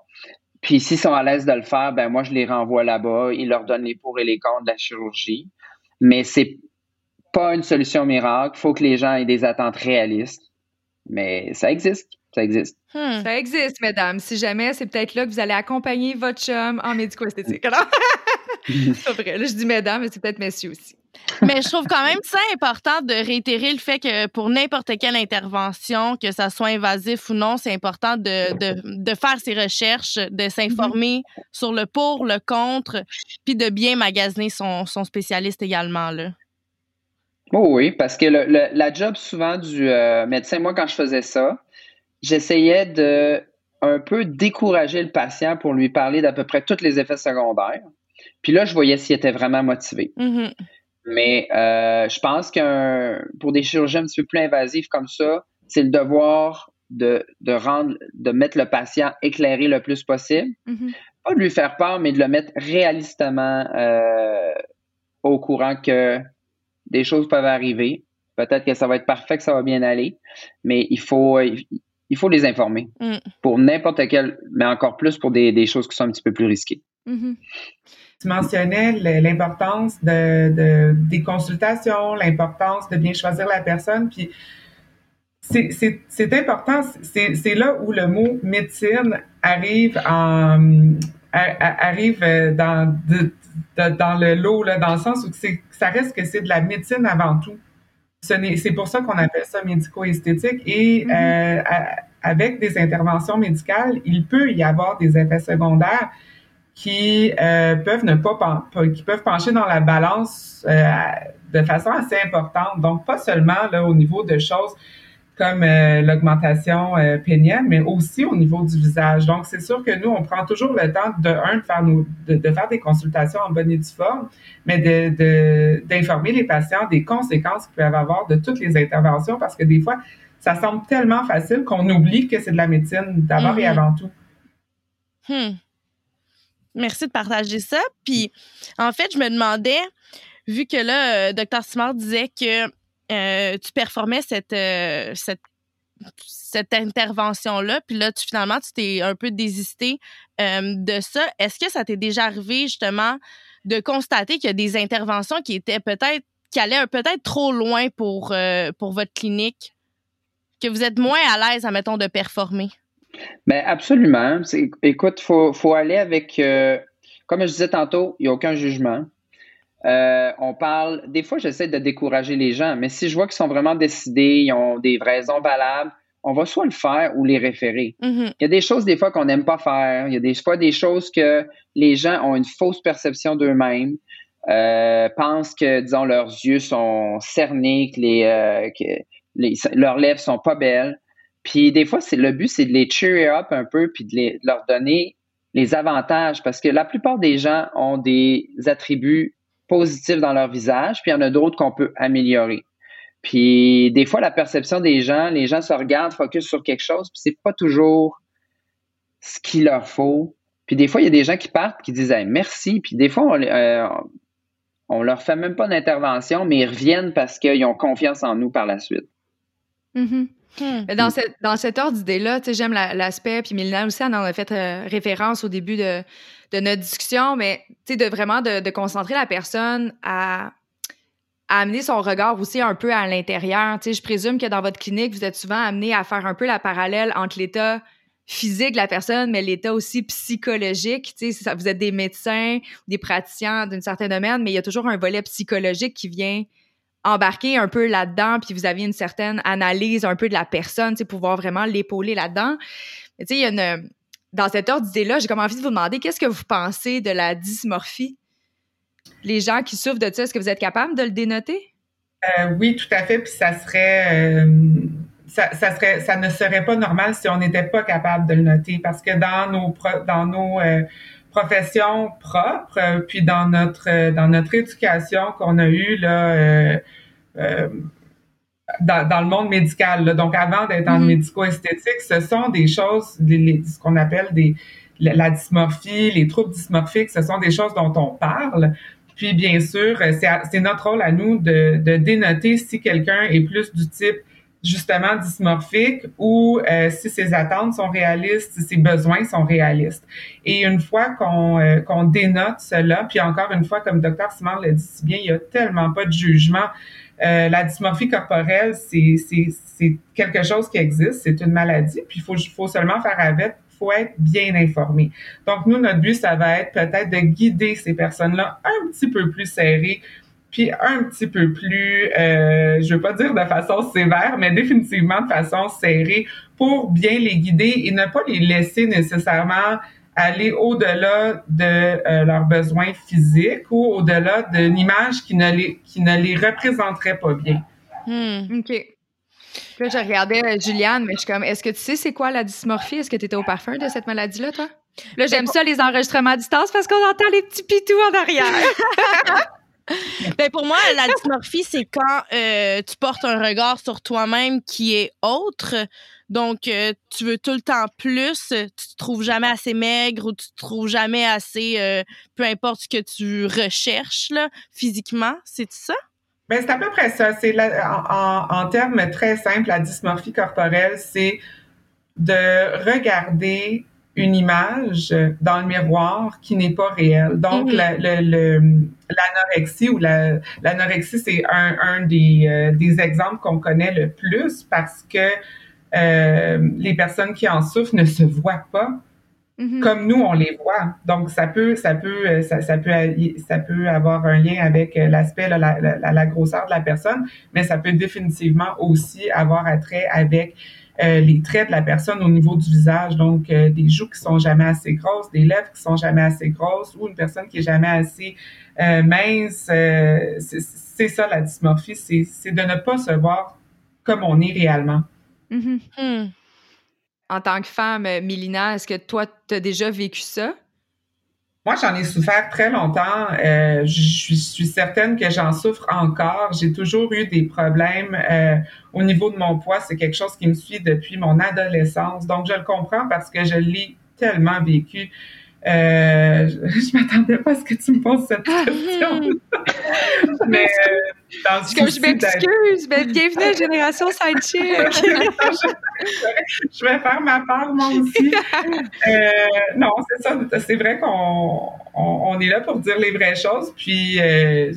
Puis, s'ils sont à l'aise de le faire, ben moi, je les renvoie là-bas. Ils leur donnent les pour et les contre de la chirurgie. Mais c'est pas une solution miracle. Il faut que les gens aient des attentes réalistes. Mais ça existe. Ça existe. Hmm. Ça existe, mesdames. Si jamais, c'est peut-être là que vous allez accompagner votre chum en médico-esthétique. Alors, *laughs* c'est vrai. Là, je dis mesdames, mais c'est peut-être messieurs aussi. Mais je trouve quand même ça important de réitérer le fait que pour n'importe quelle intervention, que ça soit invasif ou non, c'est important de, de, de, faire ses recherches, de s'informer sur le pour, le contre, puis de bien magasiner son, son spécialiste également. Là. Oh oui, parce que le, le, la job souvent du euh, médecin, moi quand je faisais ça, j'essayais de un peu décourager le patient pour lui parler d'à peu près tous les effets secondaires. Puis là, je voyais s'il était vraiment motivé. Mm -hmm. Mais euh, je pense que pour des chirurgiens un petit peu plus invasifs comme ça, c'est le devoir de, de rendre, de mettre le patient éclairé le plus possible. Mm -hmm. Pas de lui faire peur, mais de le mettre réalistement euh, au courant que des choses peuvent arriver. Peut-être que ça va être parfait, que ça va bien aller, mais il faut, il faut les informer mm. pour n'importe quel, mais encore plus pour des, des, choses qui sont un petit peu plus risquées. Mm -hmm. Tu mentionnais l'importance de, de, des consultations, l'importance de bien choisir la personne, puis c'est important, c'est là où le mot médecine arrive en arrive dans, de, de, dans le lot, là, dans le sens où ça reste que c'est de la médecine avant tout. C'est pour ça qu'on appelle ça médico-esthétique. Et mm -hmm. euh, à, avec des interventions médicales, il peut y avoir des effets secondaires qui euh, peuvent ne pas qui peuvent pencher dans la balance euh, de façon assez importante. Donc pas seulement là au niveau de choses comme euh, l'augmentation pénienne, mais aussi au niveau du visage. Donc c'est sûr que nous on prend toujours le temps de un de faire nos, de, de faire des consultations en bonne et due forme, mais de d'informer les patients des conséquences qu'ils peuvent avoir de toutes les interventions parce que des fois ça semble tellement facile qu'on oublie que c'est de la médecine d'abord et avant tout. Hmm. Merci de partager ça. Puis, en fait, je me demandais, vu que là, euh, Dr. Simard disait que euh, tu performais cette, euh, cette, cette intervention-là, puis là, tu, finalement, tu t'es un peu désisté de ça. Est-ce que ça t'est déjà arrivé, justement, de constater qu'il y a des interventions qui étaient peut-être, qui allaient peut-être trop loin pour, pour votre clinique? que vous êtes moins à l'aise, admettons, de performer? Bien, absolument. Écoute, il faut, faut, aller avec, euh, comme je disais tantôt, il n'y a aucun jugement. Euh, on parle, des fois, j'essaie de décourager les gens, mais si je vois qu'ils sont vraiment décidés, ils ont des raisons valables, on va soit le faire ou les référer. Mm -hmm. Il y a des choses, des fois, qu'on n'aime pas faire. Il y a des fois des choses que les gens ont une fausse perception d'eux-mêmes. Euh, pensent que, disons, leurs yeux sont cernés, que les, que les, leurs lèvres sont pas belles. Puis des fois, c'est le but, c'est de les cheer up un peu, puis de, les, de leur donner les avantages, parce que la plupart des gens ont des attributs positifs dans leur visage, puis il y en a d'autres qu'on peut améliorer. Puis des fois, la perception des gens, les gens se regardent, focus sur quelque chose, puis c'est pas toujours ce qu'il leur faut. Puis des fois, il y a des gens qui partent qui disent merci. Puis des fois, on, euh, on leur fait même pas d'intervention, mais ils reviennent parce qu'ils ont confiance en nous par la suite. Mm-hmm. Hmm. Dans, cette, dans cet ordre d'idée-là, j'aime l'aspect, puis Mélina aussi en a fait euh, référence au début de, notre discussion, mais de vraiment de, concentrer la personne à, amener son regard aussi un peu à l'intérieur. Je présume que dans votre clinique, vous êtes souvent amené à faire un peu la parallèle entre l'état physique de la personne, mais l'état aussi psychologique. Ça, vous êtes des médecins, des praticiens d'un certain domaine, mais il y a toujours un volet psychologique qui vient embarquer un peu là-dedans, puis vous aviez une certaine analyse un peu de la personne, pour pouvoir vraiment l'épauler là-dedans. Tu sais, il y a une... Dans cet ordre d'idée-là, j'ai comme envie de vous demander, qu'est-ce que vous pensez de la dysmorphie? Les gens qui souffrent de ça, est-ce que vous êtes capable de le dénoter? Euh, oui, tout à fait. Puis ça serait, euh, ça, serait, ça ne serait pas normal si on n'était pas capable de le noter, parce que dans nos, dans nos euh, profession propre, euh, puis dans notre euh, dans notre éducation qu'on a eue là, euh, dans, dans, le monde médical. Donc avant d'être le mm-hmm. médico-esthétique, ce sont des choses, ce qu'on appelle des la, dysmorphie, les troubles dysmorphiques, ce sont des choses dont on parle. Puis bien sûr, c'est notre rôle à nous de, de dénoter si quelqu'un est plus du type justement dysmorphique ou euh, si ses attentes sont réalistes, si ses besoins sont réalistes. Et une fois qu'on euh, qu'on dénote cela, puis encore une fois, comme docteur Simard l'a dit si bien, il y a tellement pas de jugement. Euh, la dysmorphie corporelle, c'est quelque chose qui existe, c'est une maladie, puis il faut, faut seulement faire avec, faut être bien informé. Donc, nous, notre but, ça va être peut-être de guider ces personnes-là un petit peu plus serrées puis un petit peu plus, euh, je veux pas dire de façon sévère, mais définitivement de façon serrée pour bien les guider et ne pas les laisser nécessairement aller au-delà de euh, leurs besoins physiques ou au-delà d'une image qui ne les qui ne les représenterait pas bien. Hmm. OK. Là, je regardais euh, Juliane, mais je suis comme, est-ce que tu sais c'est quoi la dysmorphie? Est-ce que tu étais au parfum de cette maladie-là, toi? Là, j'aime ça, les enregistrements à distance, parce qu'on entend les petits pitous en arrière. *laughs* *laughs* ben pour moi, la dysmorphie, c'est quand euh, tu portes un regard sur toi-même qui est autre. Donc, euh, tu veux tout le temps plus, tu te trouves jamais assez maigre ou tu te trouves jamais assez, euh, peu importe ce que tu recherches là, physiquement. C'est ça? Ben, c'est à peu près ça. C'est en, en termes très simples, la dysmorphie corporelle, c'est de regarder une image dans le miroir qui n'est pas réelle. Donc, mhm. l'anorexie ou l'anorexie, c'est un, un des, euh, des exemples qu'on connaît le plus parce que euh, les personnes qui en souffrent ne se voient pas mhm. comme nous on les voit. Donc, ça peut, ça peut, euh, ça, ça peut, ça peut avoir un lien avec l'aspect, la, la, la, grosseur de la personne, mais ça peut définitivement aussi avoir attrait avec euh, les traits de la personne au niveau du visage, donc euh, des joues qui sont jamais assez grosses, des lèvres qui sont jamais assez grosses, ou une personne qui est jamais assez euh, mince. c'est ça la dysmorphie, c'est de ne pas se voir comme on est réellement. Mm-hmm. Hmm. En tant que femme, Mélina, est-ce que toi, tu as déjà vécu ça? Moi, j'en ai souffert très longtemps. Euh, je, suis, certaine que j'en souffre encore. J'ai toujours eu des problèmes euh, au niveau de mon poids. C'est quelque chose qui me suit depuis mon adolescence. Donc, je le comprends parce que je l'ai tellement vécu. Euh, je, *laughs* m'attendais pas à ce que tu me poses cette question. *laughs* mais dans Comme je m'excuse, mais *laughs* bienvenue à Génération Sidechick. *laughs* je vais faire ma part, moi aussi. *laughs* Euh, non, c'est ça. C'est vrai qu'on on, est là pour dire les vraies choses. Puis, euh,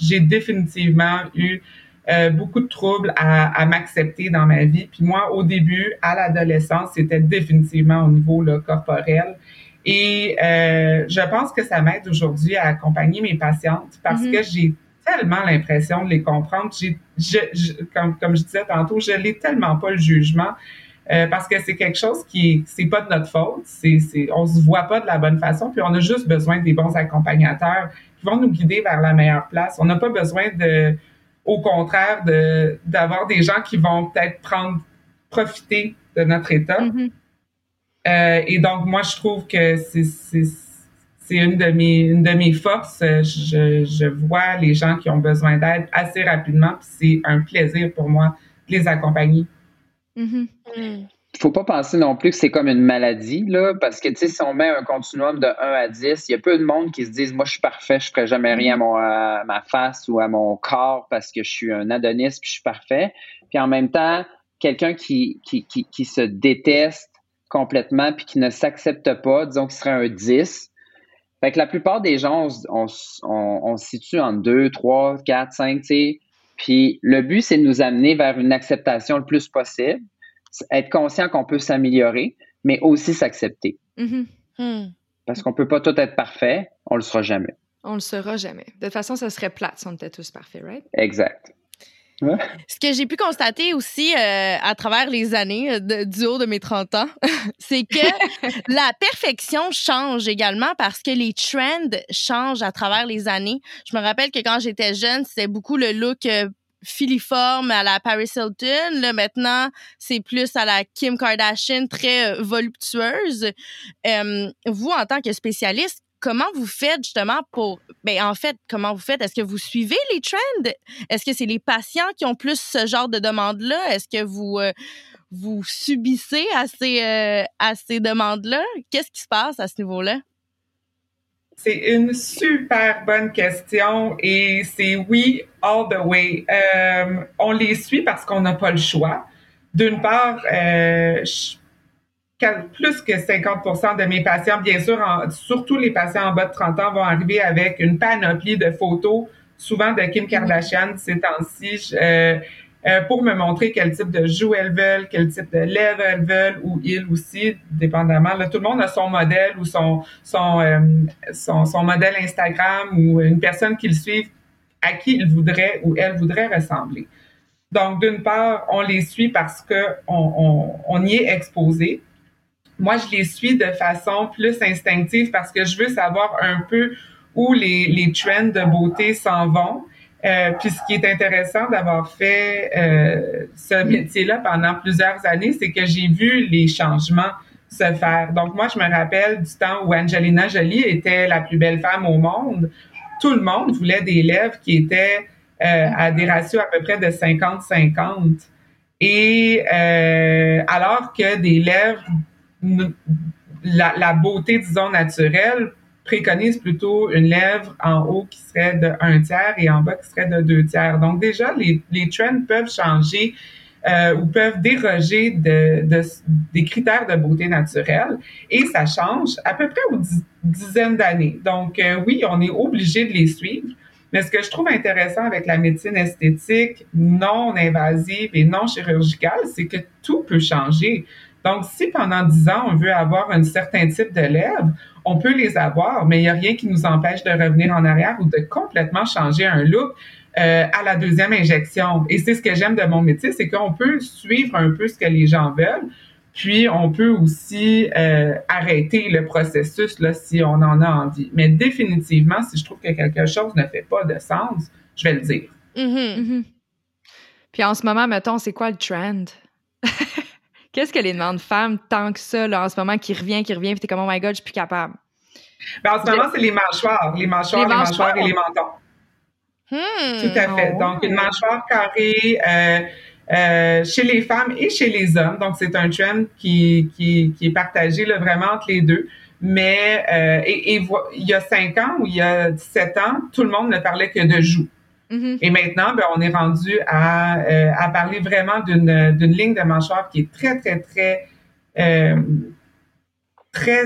j'ai définitivement eu euh, beaucoup de troubles à, à m'accepter dans ma vie. Puis moi, au début, à l'adolescence, c'était définitivement au niveau là, corporel. Et euh, je pense que ça m'aide aujourd'hui à accompagner mes patientes parce mm-hmm. que j'ai tellement l'impression de les comprendre. J'ai, je, comme, comme je disais tantôt, je n'ai tellement pas le jugement euh, parce que c'est quelque chose qui c'est pas de notre faute. C'est, c'est, on se voit pas de la bonne façon, puis on a juste besoin des bons accompagnateurs qui vont nous guider vers la meilleure place. On n'a pas besoin de, au contraire, de d'avoir des gens qui vont peut-être prendre profiter de notre état. Mm-hmm. Euh, et donc, moi, je trouve que c'est une de mes une de mes forces. Je, je vois les gens qui ont besoin d'aide assez rapidement, puis c'est un plaisir pour moi de les accompagner. Mm-hmm. Mm. faut pas penser non plus que c'est comme une maladie, là, parce que, tu sais, si on met un continuum de 1 à 10, il y a peu de monde qui se disent, moi, je suis parfait, je ferai jamais rien à, mon, ma face ou à mon corps parce que je suis un Adonis puis je suis parfait. Puis en même temps, quelqu'un qui, qui, qui, qui, se déteste complètement puis qui ne s'accepte pas, disons qu'il serait un 10. Fait que la plupart des gens, on, on, on, se situe en 2, 3, 4, 5, tu sais. Puis le but, c'est de nous amener vers une acceptation le plus possible être conscient qu'on peut s'améliorer, mais aussi s'accepter. Mm-hmm. Hmm. Parce qu'on peut pas tout être parfait, on le sera jamais. On le sera jamais. De toute façon, ça serait plate si on était tous parfaits, right? Exact. Ouais. Ce que j'ai pu constater aussi euh, à travers les années euh, de, du haut de mes 30 ans, *laughs* c'est que *laughs* la perfection change également parce que les trends changent à travers les années. Je me rappelle que quand j'étais jeune, c'était beaucoup le look euh, filiforme à la Paris Hilton. Là, maintenant, c'est plus à la Kim Kardashian, très voluptueuse. Euh, vous, en tant que spécialiste, comment vous faites justement pour... Ben, en fait, comment vous faites? Est-ce que vous suivez les trends? Est-ce que c'est les patients qui ont plus ce genre de demandes-là? Est-ce que vous... Euh, vous subissez à ces, à ces demandes-là? Qu'est-ce qui se passe à ce niveau-là? C'est une super bonne question et c'est oui, all the way. Euh, on les suit parce qu'on n'a pas le choix. D'une part, euh, plus que 50% de mes patients, bien sûr, surtout les patients en bas de 30 ans, vont arriver avec une panoplie de photos, souvent de Kim Kardashian ces temps-ci. Euh, euh, pour me montrer quel type de joues elles veulent, quel type de lèvres elles veulent, ou ils aussi, dépendamment. Là, tout le monde a son modèle ou son, son, euh, son, son, modèle Instagram ou une personne qui le suit à qui il voudrait ou elle voudrait ressembler. Donc, d'une part, on les suit parce que on, on, on y est exposé. Moi, je les suis de façon plus instinctive parce que je veux savoir un peu où les, les trends de beauté s'en vont euh, puis ce qui est intéressant d'avoir fait euh, ce métier-là pendant plusieurs années, c'est que j'ai vu les changements se faire. Donc moi, je me rappelle du temps où Angelina Jolie était la plus belle femme au monde. Tout le monde voulait des lèvres qui étaient euh, à des ratios à peu près de 50-50. Et euh, alors que des lèvres, la, beauté, disons, naturelle, préconise plutôt une lèvre en haut qui serait de un tiers et en bas qui serait de deux tiers. Donc déjà, les, les trends peuvent changer euh, ou peuvent déroger de, des critères de beauté naturelle et ça change à peu près aux dizaines d'années. Donc euh, oui, on est obligé de les suivre. Mais ce que je trouve intéressant avec la médecine esthétique non invasive et non chirurgicale, c'est que tout peut changer. Donc, si pendant dix ans, on veut avoir un certain type de lèvres, on peut les avoir, mais il n'y a rien qui nous empêche de revenir en arrière ou de complètement changer un look euh, à la deuxième injection. Et c'est ce que j'aime de mon métier, c'est qu'on peut suivre un peu ce que les gens veulent, puis on peut aussi euh, arrêter le processus là, si on en a envie. Mais définitivement, si je trouve que quelque chose ne fait pas de sens, je vais le dire. Mm-hmm. Mm-hmm. Puis en ce moment, mettons, c'est quoi le trend? *laughs* Qu'est-ce que les demandes femmes tant que ça, là, en ce moment, qui revient, qui revient, puis t'es comme, oh my god, je suis plus capable? Ben, en ce moment, c'est les mâchoires. Les mâchoires, les, mâchoires, et les mentons. Hmm. Tout à fait. Donc, une mâchoire carrée euh, euh, chez les femmes et chez les hommes. Donc, c'est un trend qui, qui, qui est partagé là, vraiment entre les deux. Mais euh, et, et, il y a cinq ans ou il y a 17 ans, tout le monde ne parlait que de joues. Mm-hmm. Et maintenant, ben, on est rendu à, euh, à parler vraiment d'une, ligne de mâchoire qui est très, très, très, euh, très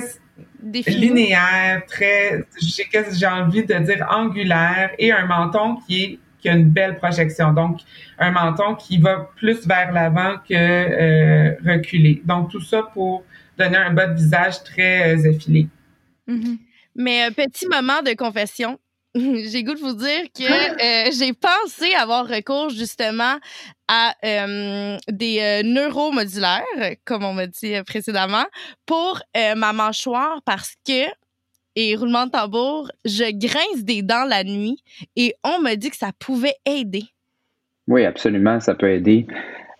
linéaire, très, j'ai, j'ai envie de dire angulaire et un menton qui est qui a une belle projection. Donc, un menton qui va plus vers l'avant que euh, reculer. Donc, tout ça pour donner un bas de visage très euh, effilé. Mm-hmm. Mais euh, petit moment de confession. *laughs* j'ai goût de vous dire que euh, j'ai pensé avoir recours justement à euh, des euh, neuromodulaires, comme on m'a dit précédemment, pour ma mâchoire parce que, et roulement de tambour, je grince des dents la nuit et on m'a dit que ça pouvait aider. Oui, absolument, ça peut aider.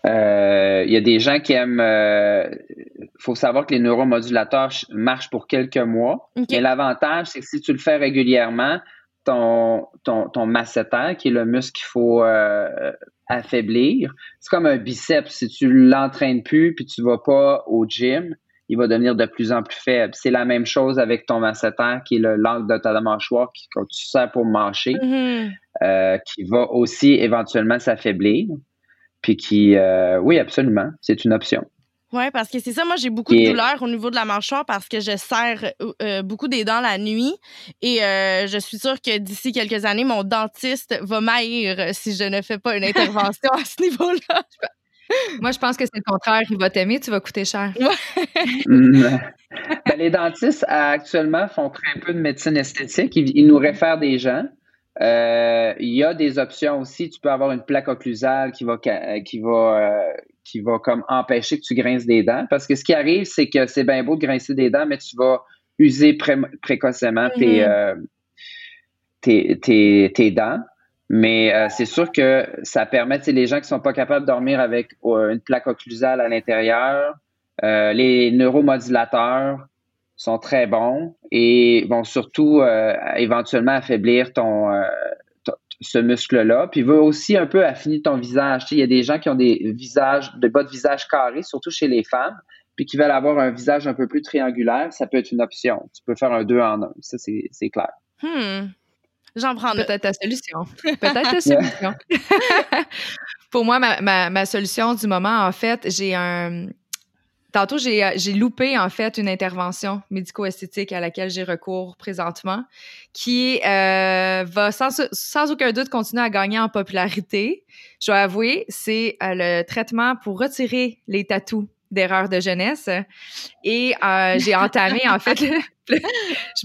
Il y a des gens qui aiment. Il faut savoir que les neuromodulateurs marchent pour quelques mois. Mais l'avantage, c'est que si tu le fais régulièrement, ton, ton, ton masséter, qui est le muscle qu'il faut euh, affaiblir. C'est comme un biceps. Si tu l'entraînes plus puis tu vas pas au gym, il va devenir de plus en plus faible. C'est la même chose avec ton masseter, qui est le l'angle de ta mâchoire qui, que tu sers pour mâcher, Mhm. euh, qui va aussi éventuellement s'affaiblir. Puis qui, euh, oui, absolument, c'est une option. Ouais, parce que c'est ça. Moi, j'ai beaucoup Et- de douleurs au niveau de la mâchoire parce que je serre euh, euh, beaucoup des dents la nuit. Et euh, je suis sûre que d'ici quelques années, mon dentiste va m'haïr si je ne fais pas une intervention à ce *laughs* niveau-là. Moi, je pense que c'est le contraire. Il va t'aimer, tu vas coûter cher. Mm. Ben, les dentistes actuellement font très peu de médecine esthétique. Ils, ils nous réfèrent des gens. Euh, il y a des options aussi. Tu peux avoir une plaque occlusale qui va qui va euh, qui va comme empêcher que tu grinces des dents. Parce que ce qui arrive, c'est que c'est bien beau de grincer des dents, mais tu vas user pré- précocement tes, Mhm. euh, tes, tes, tes dents. Mais euh, c'est sûr que ça permet, les gens qui sont pas capables de dormir avec euh, une plaque occlusale à l'intérieur, les neuromodulateurs sont très bons et vont surtout éventuellement affaiblir ton- ce muscle-là. Puis veut aussi un peu affiner ton visage. Tu sais, il y a des gens qui ont des visages, des bas de visage carrés, surtout chez les femmes, puis qui veulent avoir un visage un peu plus triangulaire. Ça peut être une option. Tu peux faire un deux en un. Ça, c'est c'est clair. Hmm. J'en prends note. Peut-être ta solution. *laughs* Peut-être ta solution. *laughs* Pour moi, ma, ma, ma solution du moment, en fait, j'ai un. Tantôt, j'ai euh, j'ai loupé, en fait, une intervention médico-esthétique à laquelle j'ai recours présentement, qui euh, va sans, sans aucun doute continuer à gagner en popularité. Je dois avouer, c'est euh, le traitement pour retirer les tatous d'erreurs de jeunesse. Et euh, j'ai entamé, en fait, je,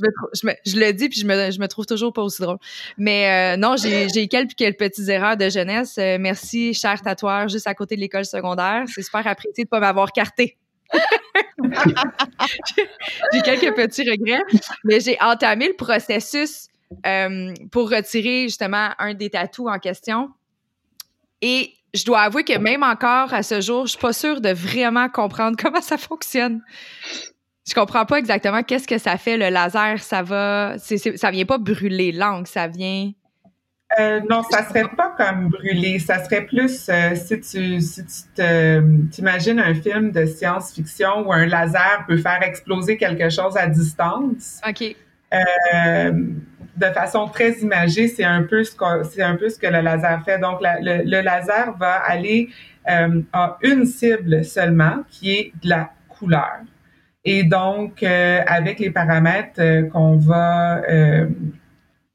me, je, me- je le dis, puis je me, je me trouve toujours pas aussi drôle. Mais euh, non, j'ai j'ai quelques, quelques petites erreurs de jeunesse. Euh, merci, cher tatoueur, juste à côté de l'école secondaire. C'est super apprécié de pas m'avoir carté. *laughs* j'ai quelques petits regrets, mais j'ai entamé le processus euh, pour retirer justement un des tatous en question. Et je dois avouer que même encore à ce jour, je suis pas sûre de vraiment comprendre comment ça fonctionne. Je comprends pas exactement qu'est-ce que ça fait le laser. Ça va, ça vient pas brûler l'angle, ça vient. Euh, non, ça serait pas comme brûler. Ça serait plus euh, si tu si tu te t'imagines un film de science-fiction où un laser peut faire exploser quelque chose à distance. Ok. Euh, de façon très imagée, c'est un peu ce que c'est un peu ce que le laser fait. Donc la- le, le laser va aller à une cible seulement, qui est de la couleur. Et donc avec les paramètres qu'on va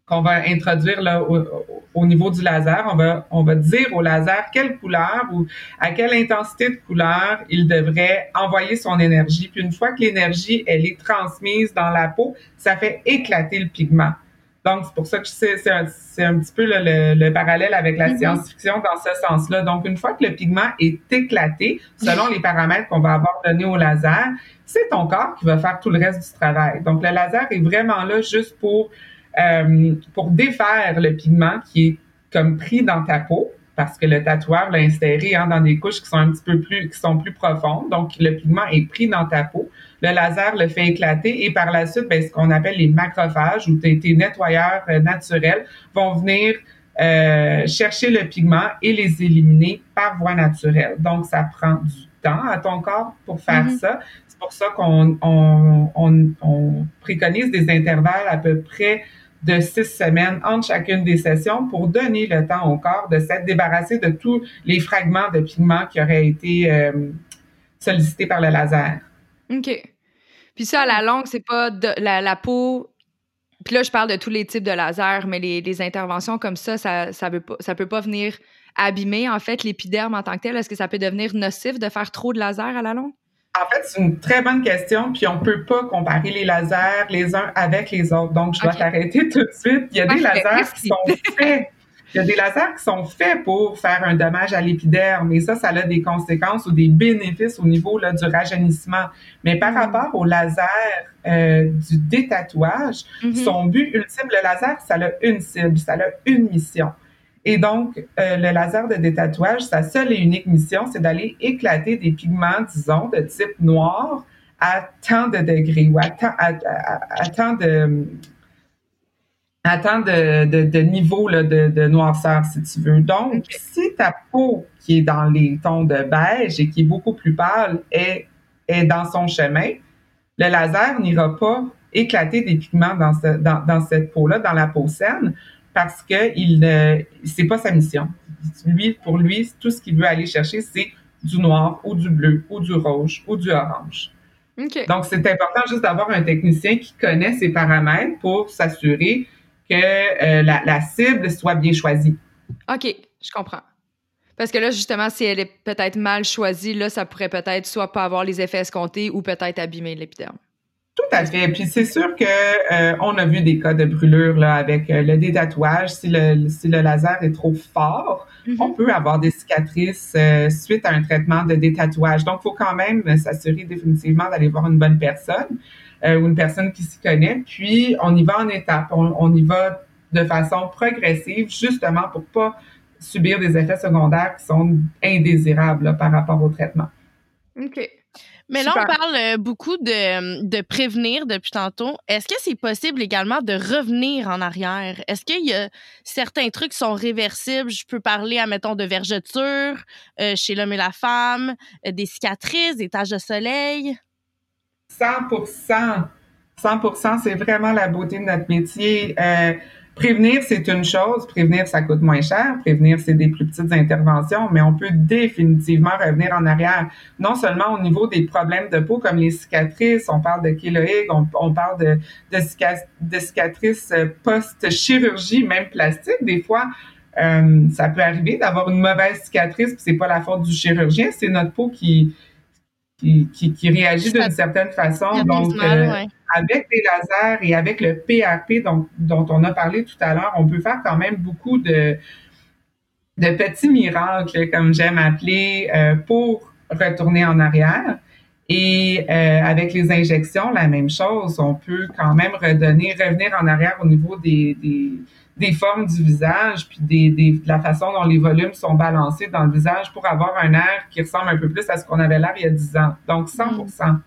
qu'on va introduire là, au, au niveau du laser, on va, on va dire au laser quelle couleur ou à quelle intensité de couleur il devrait envoyer son énergie. Puis une fois que l'énergie, elle est transmise dans la peau, ça fait éclater le pigment. Donc, c'est pour ça que c'est c'est un, c'est un petit peu là, le, le parallèle avec la Mhm. science-fiction dans ce sens-là. Donc, une fois que le pigment est éclaté, selon les paramètres qu'on va avoir donnés au laser, c'est ton corps qui va faire tout le reste du travail. Donc, le laser est vraiment là juste pour euh, pour défaire le pigment qui est comme pris dans ta peau parce que le tatoueur l'a inséré hein, dans des couches qui sont un petit peu plus qui sont plus profondes. Donc le pigment est pris dans ta peau. Le laser le fait éclater et par la suite ben, ce qu'on appelle les macrophages ou tes, tes nettoyeurs euh, naturels vont venir euh, chercher le pigment et les éliminer par voie naturelle. Donc ça prend du temps à ton corps pour faire Mhm. ça. C'est pour ça qu'on on, on, on préconise des intervalles à peu près de six semaines entre chacune des sessions pour donner le temps au corps de s'être débarrassé de tous les fragments de pigment qui auraient été euh, sollicités par le laser. OK. Puis ça, à la longue, c'est pas de, la, peau. Puis là, je parle de tous les types de laser, mais les, interventions comme ça, ça, ça, veut pas, ça peut pas venir abîmer, en fait, l'épiderme en tant que tel. Est-ce que ça peut devenir nocif de faire trop de laser à la longue? En fait, c'est une très bonne question, puis on peut pas comparer les lasers les uns avec les autres. Donc, je dois t'arrêter tout de suite. Il y a des lasers qui sont faits. Il y a des lasers qui sont faits pour faire un dommage à l'épiderme, et ça, ça a des conséquences ou des bénéfices au niveau là, du rajeunissement. Mais par Mm. rapport au laser euh, du détatouage, Mhm. son but ultime, le laser, ça a une cible, ça a une mission. Et donc, euh, le laser de détatouage, sa seule et unique mission, c'est d'aller éclater des pigments, disons, de type noir à tant de degrés ou à tant, à, à- à tant de, à tant de, de, de niveaux de, de noirceur, si tu veux. Donc, si ta peau qui est dans les tons de beige et qui est beaucoup plus pâle est, est dans son chemin, le laser n'ira pas éclater des pigments dans, ce, dans, dans cette peau-là, dans la peau saine, parce que il ne, c'est pas sa mission. Lui, pour lui, tout ce qu'il veut aller chercher, c'est du noir ou du bleu ou du rouge ou du orange. Donc, c'est important juste d'avoir un technicien qui connaît ses paramètres pour s'assurer que euh, la, la, cible soit bien choisie. OK, je comprends. Parce que là, justement, si elle est peut-être mal choisie, là, ça pourrait peut-être soit pas avoir les effets escomptés ou peut-être abîmer l'épiderme. Tout à fait. Puis c'est sûr que euh, on a vu des cas de brûlure là avec euh, le détatouage. Si le si le laser est trop fort, mm-hmm. on peut avoir des cicatrices euh, suite à un traitement de détatouage. Donc, il faut quand même s'assurer définitivement d'aller voir une bonne personne ou une personne qui s'y connaît. Puis on y va en étapes. On, on, y va de façon progressive, justement pour pas subir des effets secondaires qui sont indésirables par rapport au traitement. OK. Mais là, on parle euh, beaucoup de, de prévenir depuis tantôt. Est-ce que c'est possible également de revenir en arrière? Est-ce qu'il y a certains trucs qui sont réversibles? Je peux parler, admettons, de vergetures euh, chez l'homme et la femme, euh, des cicatrices, des taches de soleil? 100 100% c'est vraiment la beauté de notre métier. Prévenir, c'est une chose. Prévenir, ça coûte moins cher. Prévenir, c'est des plus petites interventions, mais on peut définitivement revenir en arrière. Non seulement au niveau des problèmes de peau, comme les cicatrices, on parle de kéloïdes, on, parle de, de, cicatrices euh, post-chirurgie, même plastique. Des fois, euh, ça peut arriver d'avoir une mauvaise cicatrice, puis c'est pas la faute du chirurgien, c'est notre peau qui, qui, qui, réagit d'une certaine façon. Donc, euh, avec les lasers et avec le PRP dont, dont on a parlé tout à l'heure, on peut faire quand même beaucoup de, de petits miracles, comme j'aime appeler, euh, pour retourner en arrière. Et euh, avec les injections, la même chose. On peut quand même redonner, revenir en arrière au niveau des, des des formes du visage, puis des, des, de la façon dont les volumes sont balancés dans le visage pour avoir un air qui ressemble un peu plus à ce qu'on avait l'air il y a 10 ans. Donc, 100 mm.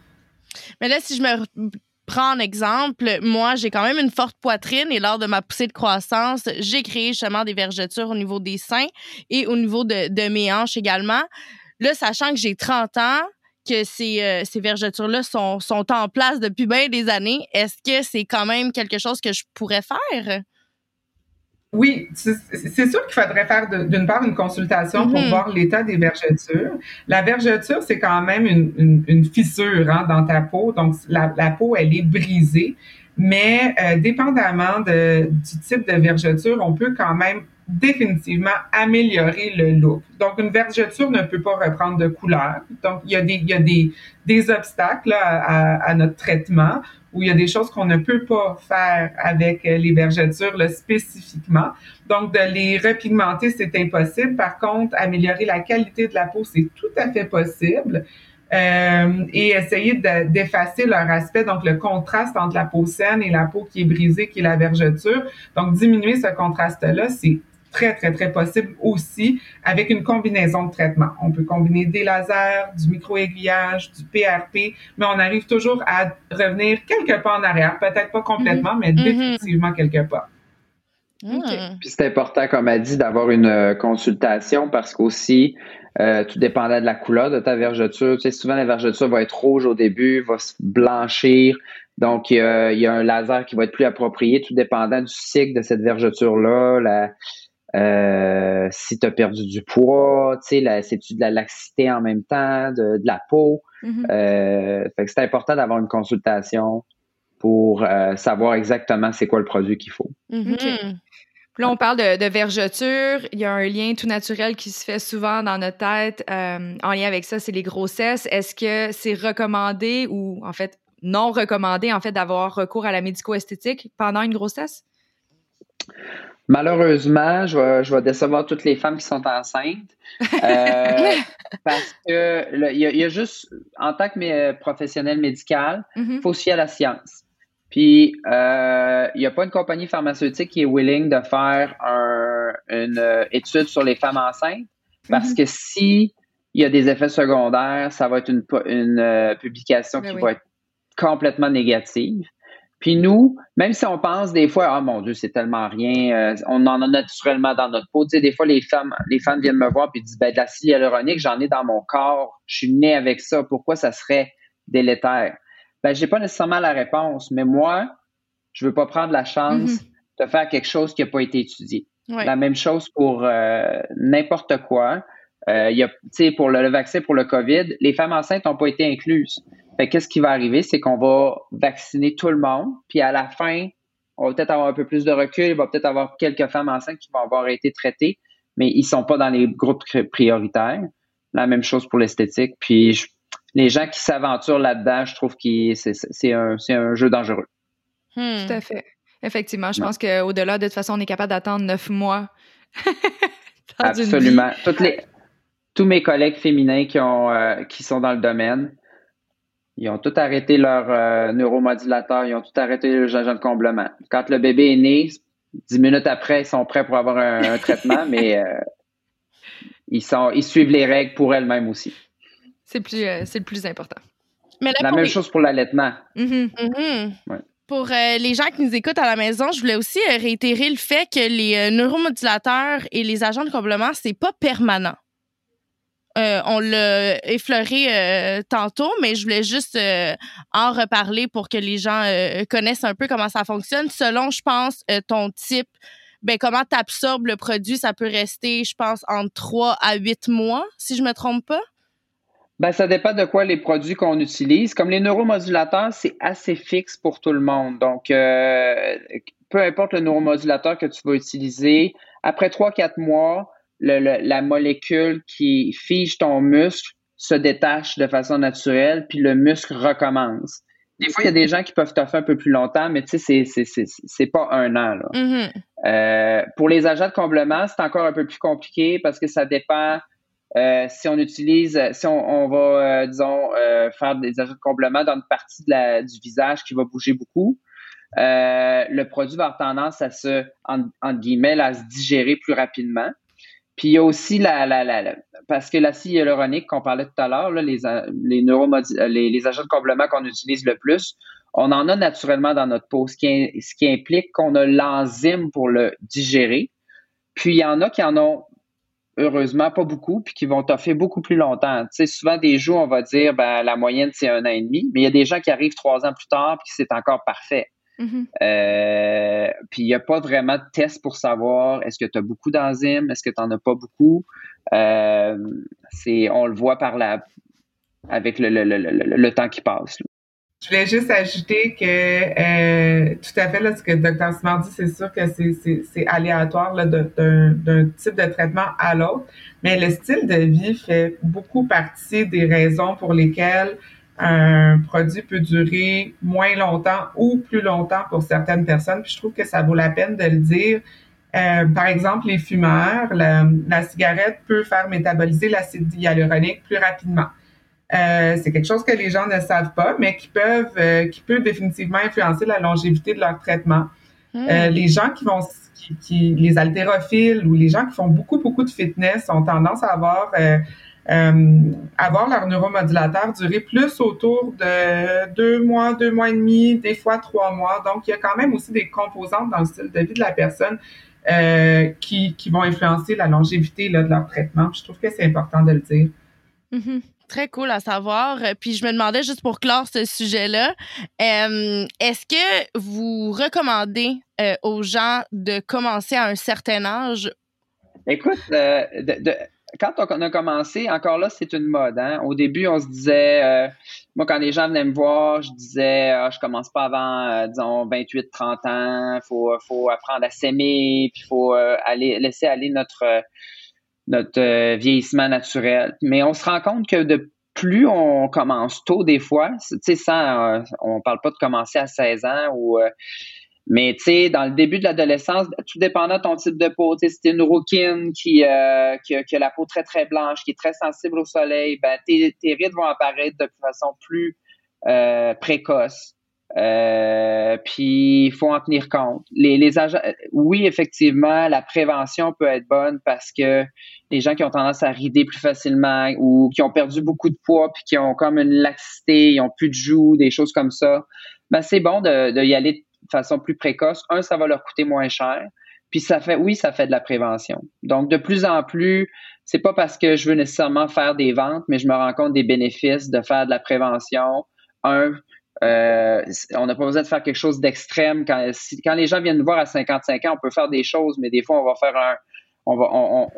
Mais là, si je me prends en exemple, moi, j'ai quand même une forte poitrine et lors de ma poussée de croissance, j'ai créé justement des vergetures au niveau des seins et au niveau de, mes hanches également. Là, sachant que j'ai 30 ans, que ces, euh, ces vergetures-là sont, sont en place depuis bien des années, est-ce que c'est quand même quelque chose que je pourrais faire? Oui, c'est sûr qu'il faudrait faire d'une part une consultation pour mm-hmm. voir l'état des vergetures. La vergeture, c'est quand même une, une, fissure hein, dans ta peau, donc la, la, peau, elle est brisée. Mais euh, dépendamment de, du type de vergeture, on peut quand même définitivement améliorer le look. Donc, une vergeture ne peut pas reprendre de couleur. Donc, il y a des, il y a des, des obstacles à, à, notre traitement où il y a des choses qu'on ne peut pas faire avec euh, les vergetures là, spécifiquement. Donc, de les repigmenter, c'est impossible. Par contre, améliorer la qualité de la peau, c'est tout à fait possible. Euh, et essayer d'effacer leur aspect, donc le contraste entre la peau saine et la peau qui est brisée, qui est la vergeture. Donc, diminuer ce contraste-là, c'est très, très, très possible aussi avec une combinaison de traitements. On peut combiner des lasers, du micro-aiguillage, du PRP, mais on arrive toujours à revenir quelque pas en arrière. Peut-être pas complètement, mais mm-hmm. définitivement quelque part. Mm. Puis c'est important, comme elle dit, d'avoir une euh, consultation parce qu'aussi, euh, tout dépendant de la couleur de ta vergeture. Tu sais, souvent, la vergeture va être rouge au début, va se blanchir. Donc, il y, a, un laser qui va être plus approprié, tout dépendant du cycle de cette vergeture-là. La, euh, si tu as perdu du poids, tu sais, c'est-tu de la laxité en même temps, de, la peau? Mm-hmm. euh, fait que c'est important d'avoir une consultation pour euh, savoir exactement c'est quoi le produit qu'il faut. Mm-hmm. là, on parle de, de, vergeture. Il y a un lien tout naturel qui se fait souvent dans notre tête euh, en lien avec ça, c'est les grossesses. Est-ce que c'est recommandé ou en fait non recommandé en fait d'avoir recours à la médico-esthétique pendant une grossesse? Malheureusement, je vais, je vais décevoir toutes les femmes qui sont enceintes. Euh, *laughs* parce que il y, a juste, en tant que euh, professionnel médical, il mm-hmm. faut se fier à la science. Puis, euh, il n'y a pas une compagnie pharmaceutique qui est willing de faire une étude sur les femmes enceintes parce mm-hmm. que si il y a des effets secondaires, ça va être une, une publication ben qui va être complètement négative. Puis nous, même si on pense des fois, ah mon Dieu, c'est tellement rien, euh, on en a naturellement dans notre peau. Tu sais, des fois, les femmes, les femmes viennent me voir puis disent, ben, de l'acide hyaluronique, j'en ai dans mon corps, je suis né avec ça, pourquoi ça serait délétère? Ben, j'ai pas nécessairement la réponse, mais moi, je veux pas prendre la chance mm-hmm. de faire quelque chose qui n'a pas été étudié. La même chose pour euh, n'importe quoi. Euh, il y a, pour le, vaccin pour le COVID, les femmes enceintes n'ont pas été incluses. Fait qu'est-ce qui va arriver, c'est qu'on va vacciner tout le monde, puis à la fin, on va peut-être avoir un peu plus de recul, il va peut-être avoir quelques femmes enceintes qui vont avoir été traitées, mais ils sont pas dans les groupes prioritaires. La même chose pour l'esthétique. Puis les gens qui s'aventurent là-dedans, je trouve que c'est un, un, jeu dangereux. Hmm. Tout à fait. Effectivement, je pense qu'au-delà, de toute façon, on est capable d'attendre neuf mois. *laughs* Absolument. Toutes les, tous mes collègues féminins qui, ont, euh, qui sont dans le domaine, ils ont tout arrêté leur euh, neuromodulateur, ils ont tout arrêté le gingembre de comblement. Quand le bébé est né, dix minutes après, ils sont prêts pour avoir un, traitement, *laughs* mais euh, ils, sont, ils suivent les règles pour elles-mêmes aussi. C'est plus, c'est le plus important. la même chose pour l'allaitement. Mm-hmm. Mm-hmm. Pour les gens qui nous écoutent à la maison, je voulais aussi réitérer le fait que les neuromodulateurs et les agents de comblement, c'est pas permanent. Euh, on l'a effleuré euh, tantôt, mais je voulais juste euh, en reparler pour que les gens connaissent un peu comment ça fonctionne. Selon, je pense, ton type, ben, comment tu absorbes le produit, ça peut rester, je pense, entre 3 à 8 mois, si je me trompe pas? Ben, ça dépend de quoi les produits qu'on utilise. Comme les neuromodulateurs, c'est assez fixe pour tout le monde. Donc, peu importe le neuromodulateur que tu vas utiliser, après 3-4 mois, la molécule qui fige ton muscle se détache de façon naturelle, puis le muscle recommence. Des fois, il y a des gens qui peuvent toffer un peu plus longtemps, mais tu sais, c'est pas un an. Là. Mm-hmm. Euh, pour les agents de comblement, c'est encore un peu plus compliqué parce que ça dépend euh, si on utilise, si on, va, euh, disons, faire des agents de comblement dans une partie de la, du visage qui va bouger beaucoup. le produit va avoir tendance à se, en, guillemets, à se digérer plus rapidement. Puis il y a aussi la, la, parce que l'acide hyaluronique qu'on parlait tout à l'heure, les, les, les, les, agents de comblement qu'on utilise le plus, on en a naturellement dans notre peau, ce qui, ce qui implique qu'on a l'enzyme pour le digérer. Puis il y en a qui en ont heureusement pas beaucoup, puis qui vont toffer beaucoup plus longtemps. Tu sais, souvent des jours, on va dire ben, la moyenne c'est un an et demi, mais il y a des gens qui arrivent trois ans plus tard puis c'est encore parfait. Mm-hmm. Euh, puis il n'y a pas vraiment de test pour savoir est-ce que tu as beaucoup d'enzymes, est-ce que tu n'en as pas beaucoup. Euh, c'est, on le voit par la, avec le, le, le, le temps qui passe. Je voulais juste ajouter que euh, tout à fait, là, ce que Dr. Simard dit, c'est sûr que c'est aléatoire d'un type de traitement à l'autre, mais le style de vie fait beaucoup partie des raisons pour lesquelles un produit peut durer moins longtemps ou plus longtemps pour certaines personnes. Puis je trouve que ça vaut la peine de le dire. Euh, par exemple, les fumeurs, la, cigarette peut faire métaboliser l'acide hyaluronique plus rapidement. Euh, c'est quelque chose que les gens ne savent pas, mais qui peuvent, euh, qui peut définitivement influencer la longévité de leur traitement. Hmm. les gens qui vont, qui, qui, les haltérophiles ou les gens qui font beaucoup beaucoup de fitness ont tendance à avoir avoir leur neuromodulateur durer plus autour de deux mois, deux mois et demi, des fois trois mois. Donc, il y a quand même aussi des composantes dans le style de vie de la personne euh, qui, qui vont influencer la longévité là, de leur traitement. Je trouve que c'est important de le dire. Mm-hmm. Très cool à savoir. Puis je me demandais juste pour clore ce sujet-là, euh, est-ce que vous recommandez aux gens de commencer à un certain âge? Écoute, de, quand on a commencé, encore là, c'est une mode. Hein? Au début, on se disait, euh, moi, quand les gens venaient me voir, je disais, ah, je commence pas avant, euh, disons, 28, 30 ans. Faut, faut apprendre à s'aimer, puis faut euh, aller laisser aller notre notre vieillissement naturel. Mais on se rend compte que de plus on commence tôt, des fois, tu sais, sans, on parle pas de commencer à 16 ans ou mais tu sais, dans le début de l'adolescence, tout dépendant de ton type de peau, tu sais, si t'es une rouquine qui, euh, qui, a, la peau très très blanche, qui est très sensible au soleil, ben tes, rides vont apparaître de façon plus euh, précoce. Euh, puis il faut en tenir compte. Les, les agents, oui, effectivement, la prévention peut être bonne parce que les gens qui ont tendance à rider plus facilement ou qui ont perdu beaucoup de poids puis qui ont comme une laxité, ils ont plus de joues, des choses comme ça, ben c'est bon de, de y aller façon plus précoce. Un, ça va leur coûter moins cher. Puis ça fait, oui, ça fait de la prévention. Donc, de plus en plus, c'est pas parce que je veux nécessairement faire des ventes, mais je me rends compte des bénéfices de faire de la prévention. Un, euh, on n'a pas besoin de faire quelque chose d'extrême. Quand, les gens viennent nous voir à 55 ans, on peut faire des choses, mais des fois, on va faire un. On va,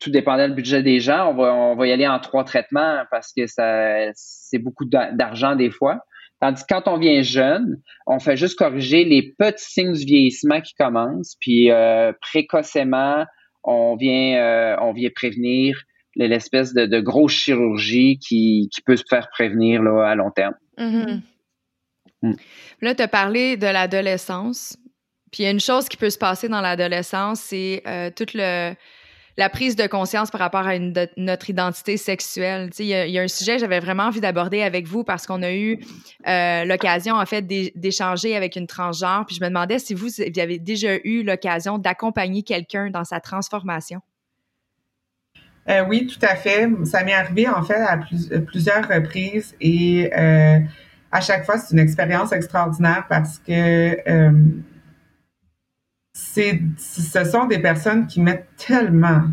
tout dépendant du budget des gens, on va, on va y aller en trois traitements parce que ça, c'est beaucoup d'argent des fois. Tandis que quand on vient jeune, on fait juste corriger les petits signes du vieillissement qui commencent, puis euh, précocement, on vient, euh, on vient prévenir l'espèce de, grosse chirurgie qui, peut se faire prévenir là, à long terme. Mm-hmm. Mm. Là, tu as parlé de l'adolescence. Puis il y a une chose qui peut se passer dans l'adolescence, c'est euh, tout le la prise de conscience par rapport à notre identité sexuelle. Il y, a un sujet que j'avais vraiment envie d'aborder avec vous parce qu'on a eu euh, l'occasion, en fait, d'échanger avec une transgenre. Puis je me demandais si vous, vous avez déjà eu l'occasion d'accompagner quelqu'un dans sa transformation. Euh, oui, tout à fait. Ça m'est arrivé, en fait, à plusieurs reprises et euh, à chaque fois, c'est une expérience extraordinaire parce que c'est, ce sont des personnes qui mettent tellement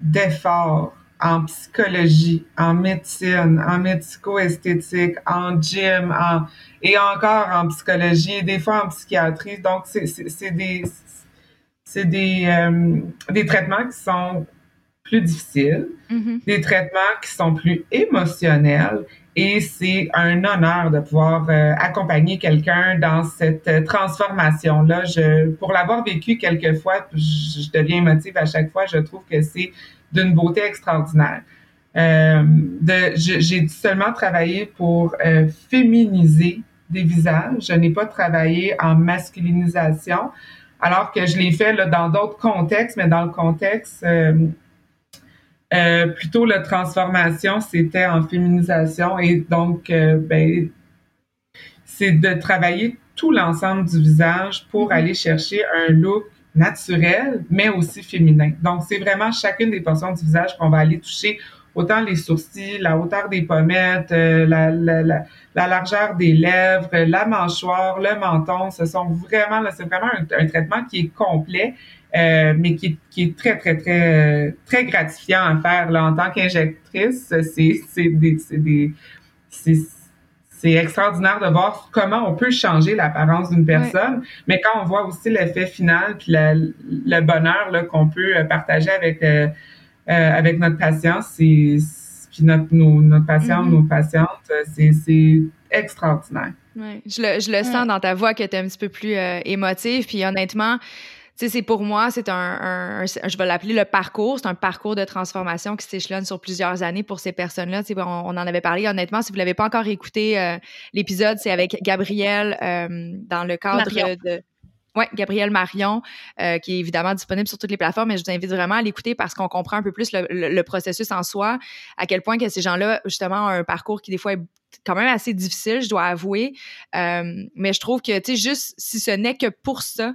d'efforts en psychologie, en médecine, en médico-esthétique, en gym, en, et encore en psychologie, et des fois en psychiatrie. Donc, c'est, c'est, des, c'est des, euh, des traitements qui sont plus difficiles, mm-hmm. des traitements qui sont plus émotionnels et c'est un honneur de pouvoir euh, accompagner quelqu'un dans cette euh, transformation-là. Je, pour l'avoir vécu quelques fois, je, deviens émotive à chaque fois. Je trouve que c'est d'une beauté extraordinaire. Euh, j'ai seulement travaillé pour féminiser des visages. Je n'ai pas travaillé en masculinisation, alors que je l'ai fait dans d'autres contextes, mais dans le contexte plutôt la transformation, c'était en féminisation et donc euh, ben, c'est de travailler tout l'ensemble du visage pour mm-hmm. aller chercher un look naturel, mais aussi féminin. Donc, c'est vraiment chacune des portions du visage qu'on va aller toucher, autant les sourcils, la hauteur des pommettes, euh, la, la, la, la, largeur des lèvres, la mâchoire, le menton. Ce sont vraiment, c'est vraiment un, traitement qui est complet euh, mais qui, qui, est très, très, très, très gratifiant à faire. Là, en tant qu'injectrice, c'est des, c'est extraordinaire de voir comment on peut changer l'apparence d'une personne, mais quand on voit aussi l'effet final puis le bonheur qu'on peut partager avec euh, euh, avec notre patient, c'est puis notre nos, notre patient mm-hmm. nos patientes, c'est extraordinaire. Ouais. Je le, je le sens dans ta voix que tu es un petit peu plus émotive, puis honnêtement, c'est pour moi, c'est un, je vais l'appeler le parcours. C'est un parcours de transformation qui s'échelonne sur plusieurs années pour ces personnes-là. On, on en avait parlé, honnêtement. Si vous l'avez pas encore écouté, euh, l'épisode, c'est avec Gabrielle euh, dans le cadre de. Oui, Gabrielle Marion, euh, qui est évidemment disponible sur toutes les plateformes, mais je vous invite vraiment à l'écouter parce qu'on comprend un peu plus le, processus en soi, à quel point que ces gens-là, justement, ont un parcours qui, des fois, est quand même assez difficile, je dois avouer. mais je trouve que, tu sais, juste si ce n'est que pour ça,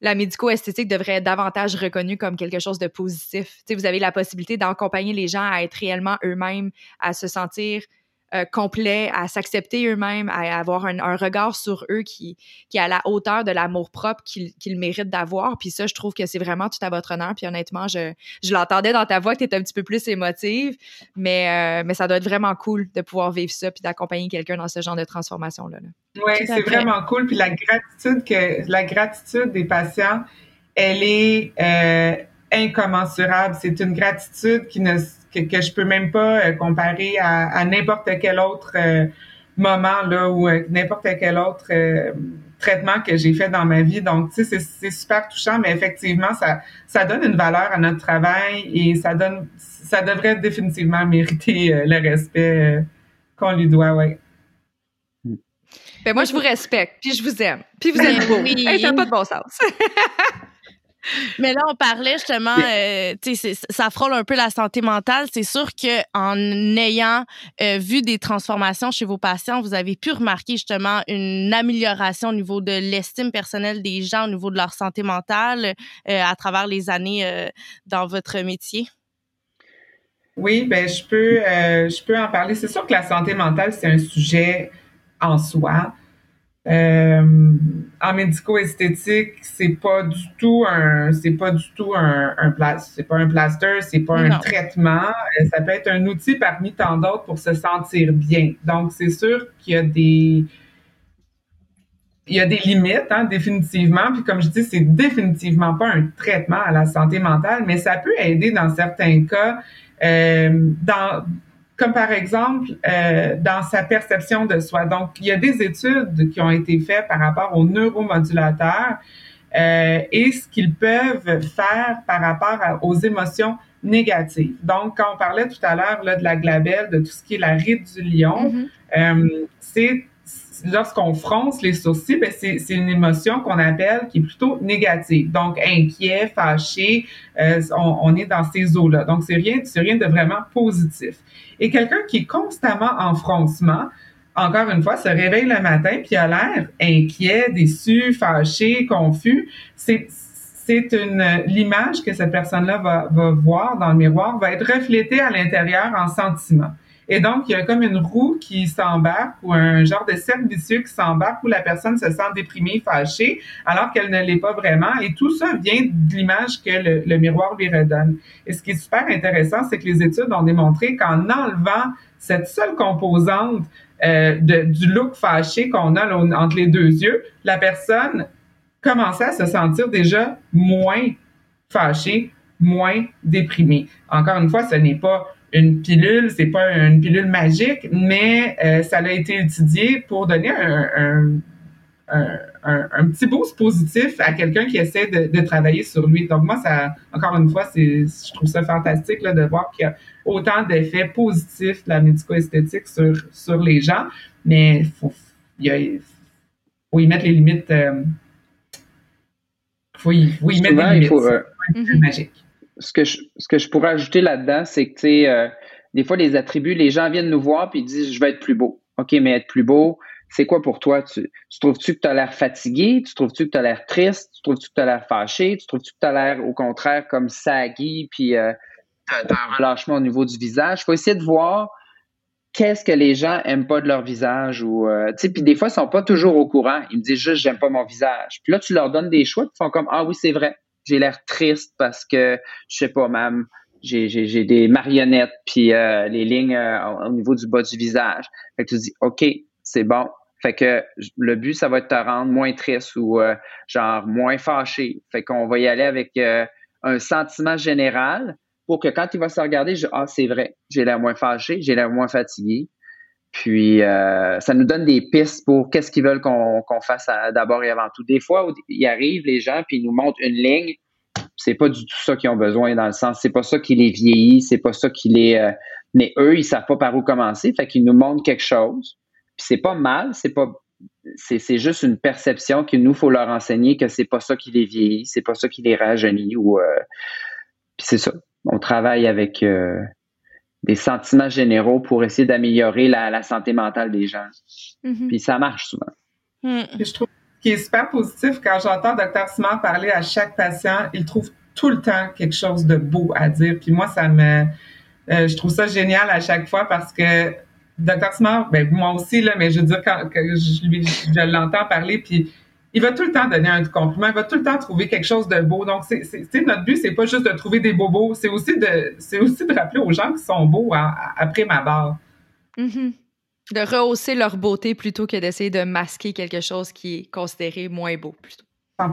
la médico-esthétique devrait être davantage reconnue comme quelque chose de positif. vous avez la possibilité d'accompagner les gens à être réellement eux-mêmes, à se sentir euh, complet, à s'accepter eux-mêmes, à avoir un, regard sur eux qui, qui est à la hauteur de l'amour propre qu'ils méritent d'avoir. Puis ça, je trouve que c'est vraiment tout à votre honneur. Puis honnêtement, je, je l'entendais dans ta voix que tu étais un petit peu plus émotive, mais, euh, mais ça doit être vraiment cool de pouvoir vivre ça puis d'accompagner quelqu'un dans ce genre de transformation-là. Oui, c'est vraiment cool. Puis la gratitude, que, la gratitude des patients, elle est euh, incommensurable. C'est une gratitude qui ne que, que je peux même pas euh, comparer à, n'importe quel autre euh, moment là ou euh, n'importe quel autre traitement que j'ai fait dans ma vie. Donc, tu sais, c'est super touchant, mais effectivement, ça, ça donne une valeur à notre travail et ça donne, ça devrait définitivement mériter le respect qu'on lui doit, ouais. Ben moi, je vous respecte, puis je vous aime, puis vous êtes *laughs* beau. Oui. ça n'a pas de bon sens. *laughs* Mais là, on parlait justement, euh, tu sais, ça frôle un peu la santé mentale. C'est sûr que en ayant euh, vu des transformations chez vos patients, vous avez pu remarquer justement une amélioration au niveau de l'estime personnelle des gens, au niveau de leur santé mentale euh, à travers les années dans votre métier. Oui, ben je peux, je peux en parler. C'est sûr que la santé mentale c'est un sujet en soi. Euh, en médico-esthétique, c'est pas du tout un, c'est pas du tout un, un c'est pas un plaster, c'est pas un traitement. Euh, ça peut être un outil parmi tant d'autres pour se sentir bien. Donc, c'est sûr qu'il y a des, il y a des limites, hein, définitivement. Puis comme je dis, c'est définitivement pas un traitement à la santé mentale, mais ça peut aider dans certains cas. Euh, dans comme par exemple euh, dans sa perception de soi. Donc, il y a des études qui ont été faites par rapport aux neuromodulateurs euh, et ce qu'ils peuvent faire par rapport aux émotions négatives. Donc, quand on parlait tout à l'heure de la glabelle, de tout ce qui est la ride du lion, mm-hmm. euh, c'est lorsqu'on fronce les sourcils, ben c'est, une émotion qu'on appelle qui est plutôt négative. Donc, inquiet, fâché, euh, on, est dans ces eaux-là. Donc, c'est rien, c'est rien de vraiment positif. Et quelqu'un qui est constamment en froncement, encore une fois, se réveille le matin puis a l'air inquiet, déçu, fâché, confus. C'est une l'image que cette personne-là va voir dans le miroir va être reflétée à l'intérieur en sentiment. Et donc, il y a comme une roue qui s'embarque ou un genre de cercle vicieux qui s'embarque où la personne se sent déprimée, fâchée, alors qu'elle ne l'est pas vraiment. Et tout ça vient de l'image que le, miroir lui redonne. Et ce qui est super intéressant, c'est que les études ont démontré qu'en enlevant cette seule composante euh, de, du look fâché qu'on a entre les deux yeux, la personne commençait à se sentir déjà moins fâchée, moins déprimée. Encore une fois, ce n'est pas une pilule, c'est pas une pilule magique, mais euh, ça a été étudié pour donner un, un, un, un petit boost positif à quelqu'un qui essaie de, de, travailler sur lui. Donc moi, ça, encore une fois, c'est, je trouve ça fantastique là, de voir qu'il y a autant d'effets positifs de la médico-esthétique sur, sur les gens, mais faut, il faut y mettre les limites. Euh, faut y, faut y mettre les limites. Il faut, euh, magique ce que je, ce que je pourrais ajouter là-dedans, c'est que, tu sais, euh, des fois, les attributs, les gens viennent nous voir puis ils disent, je vais être plus beau. OK, mais être plus beau, c'est quoi pour toi? Tu, trouves-tu que tu as l'air fatigué? Tu trouves-tu que tu as l'air triste? Tu trouves-tu que tu as l'air fâché? Tu trouves-tu que tu as l'air, au contraire, comme saggy puis euh, un relâchement au niveau du visage? Il faut essayer de voir qu'est-ce que les gens aiment pas de leur visage ou euh, tu sais puis des fois ils sont pas toujours au courant ils me disent juste j'aime pas mon visage puis là tu leur donnes des choix ils font comme ah oui c'est vrai j'ai l'air triste parce que, je sais pas, même, j'ai des marionnettes, puis euh, les lignes euh, au niveau du bas du visage. Fait que tu dis, OK, c'est bon. Fait que le but, ça va être de te rendre moins triste ou euh, genre moins fâché. Fait qu'on va y aller avec un sentiment général pour que quand il va se regarder, je ah, c'est vrai, j'ai l'air moins fâché, j'ai l'air moins fatigué. Puis ça nous donne des pistes pour qu'est-ce qu'ils veulent qu'on fasse d'abord et avant tout. Des fois, ils arrivent les gens puis ils nous montrent une ligne c'est pas du tout ça qu'ils ont besoin dans le sens, c'est pas ça qui les vieillit, c'est pas ça qui les. Euh, mais eux, ils savent pas par où commencer, fait qu'ils nous montrent quelque chose. Puis c'est pas mal, c'est pas. C'est juste une perception qu'il nous faut leur enseigner que c'est pas ça qui les vieillit, c'est pas ça qui les rajeunit ou. Euh, puis c'est ça. On travaille avec euh, des sentiments généraux pour essayer d'améliorer la, santé mentale des gens. Mm-hmm. Puis ça marche souvent. Mm. Je trouve qui est super positif quand j'entends Dr. Simard parler à chaque patient, il trouve tout le temps quelque chose de beau à dire. Puis moi, ça me, euh, je trouve ça génial à chaque fois parce que Dr. Simard, ben moi aussi là, mais je veux dire quand, je, je l'entends parler, puis il va tout le temps donner un compliment, il va tout le temps trouver quelque chose de beau. Donc, c'est, c'est, notre but, c'est pas juste de trouver des bobos, c'est aussi de, c'est aussi de rappeler aux gens qui sont beaux après ma barre. Mm-hmm de rehausser leur beauté plutôt que d'essayer de masquer quelque chose qui est considéré moins beau. Plutôt. 100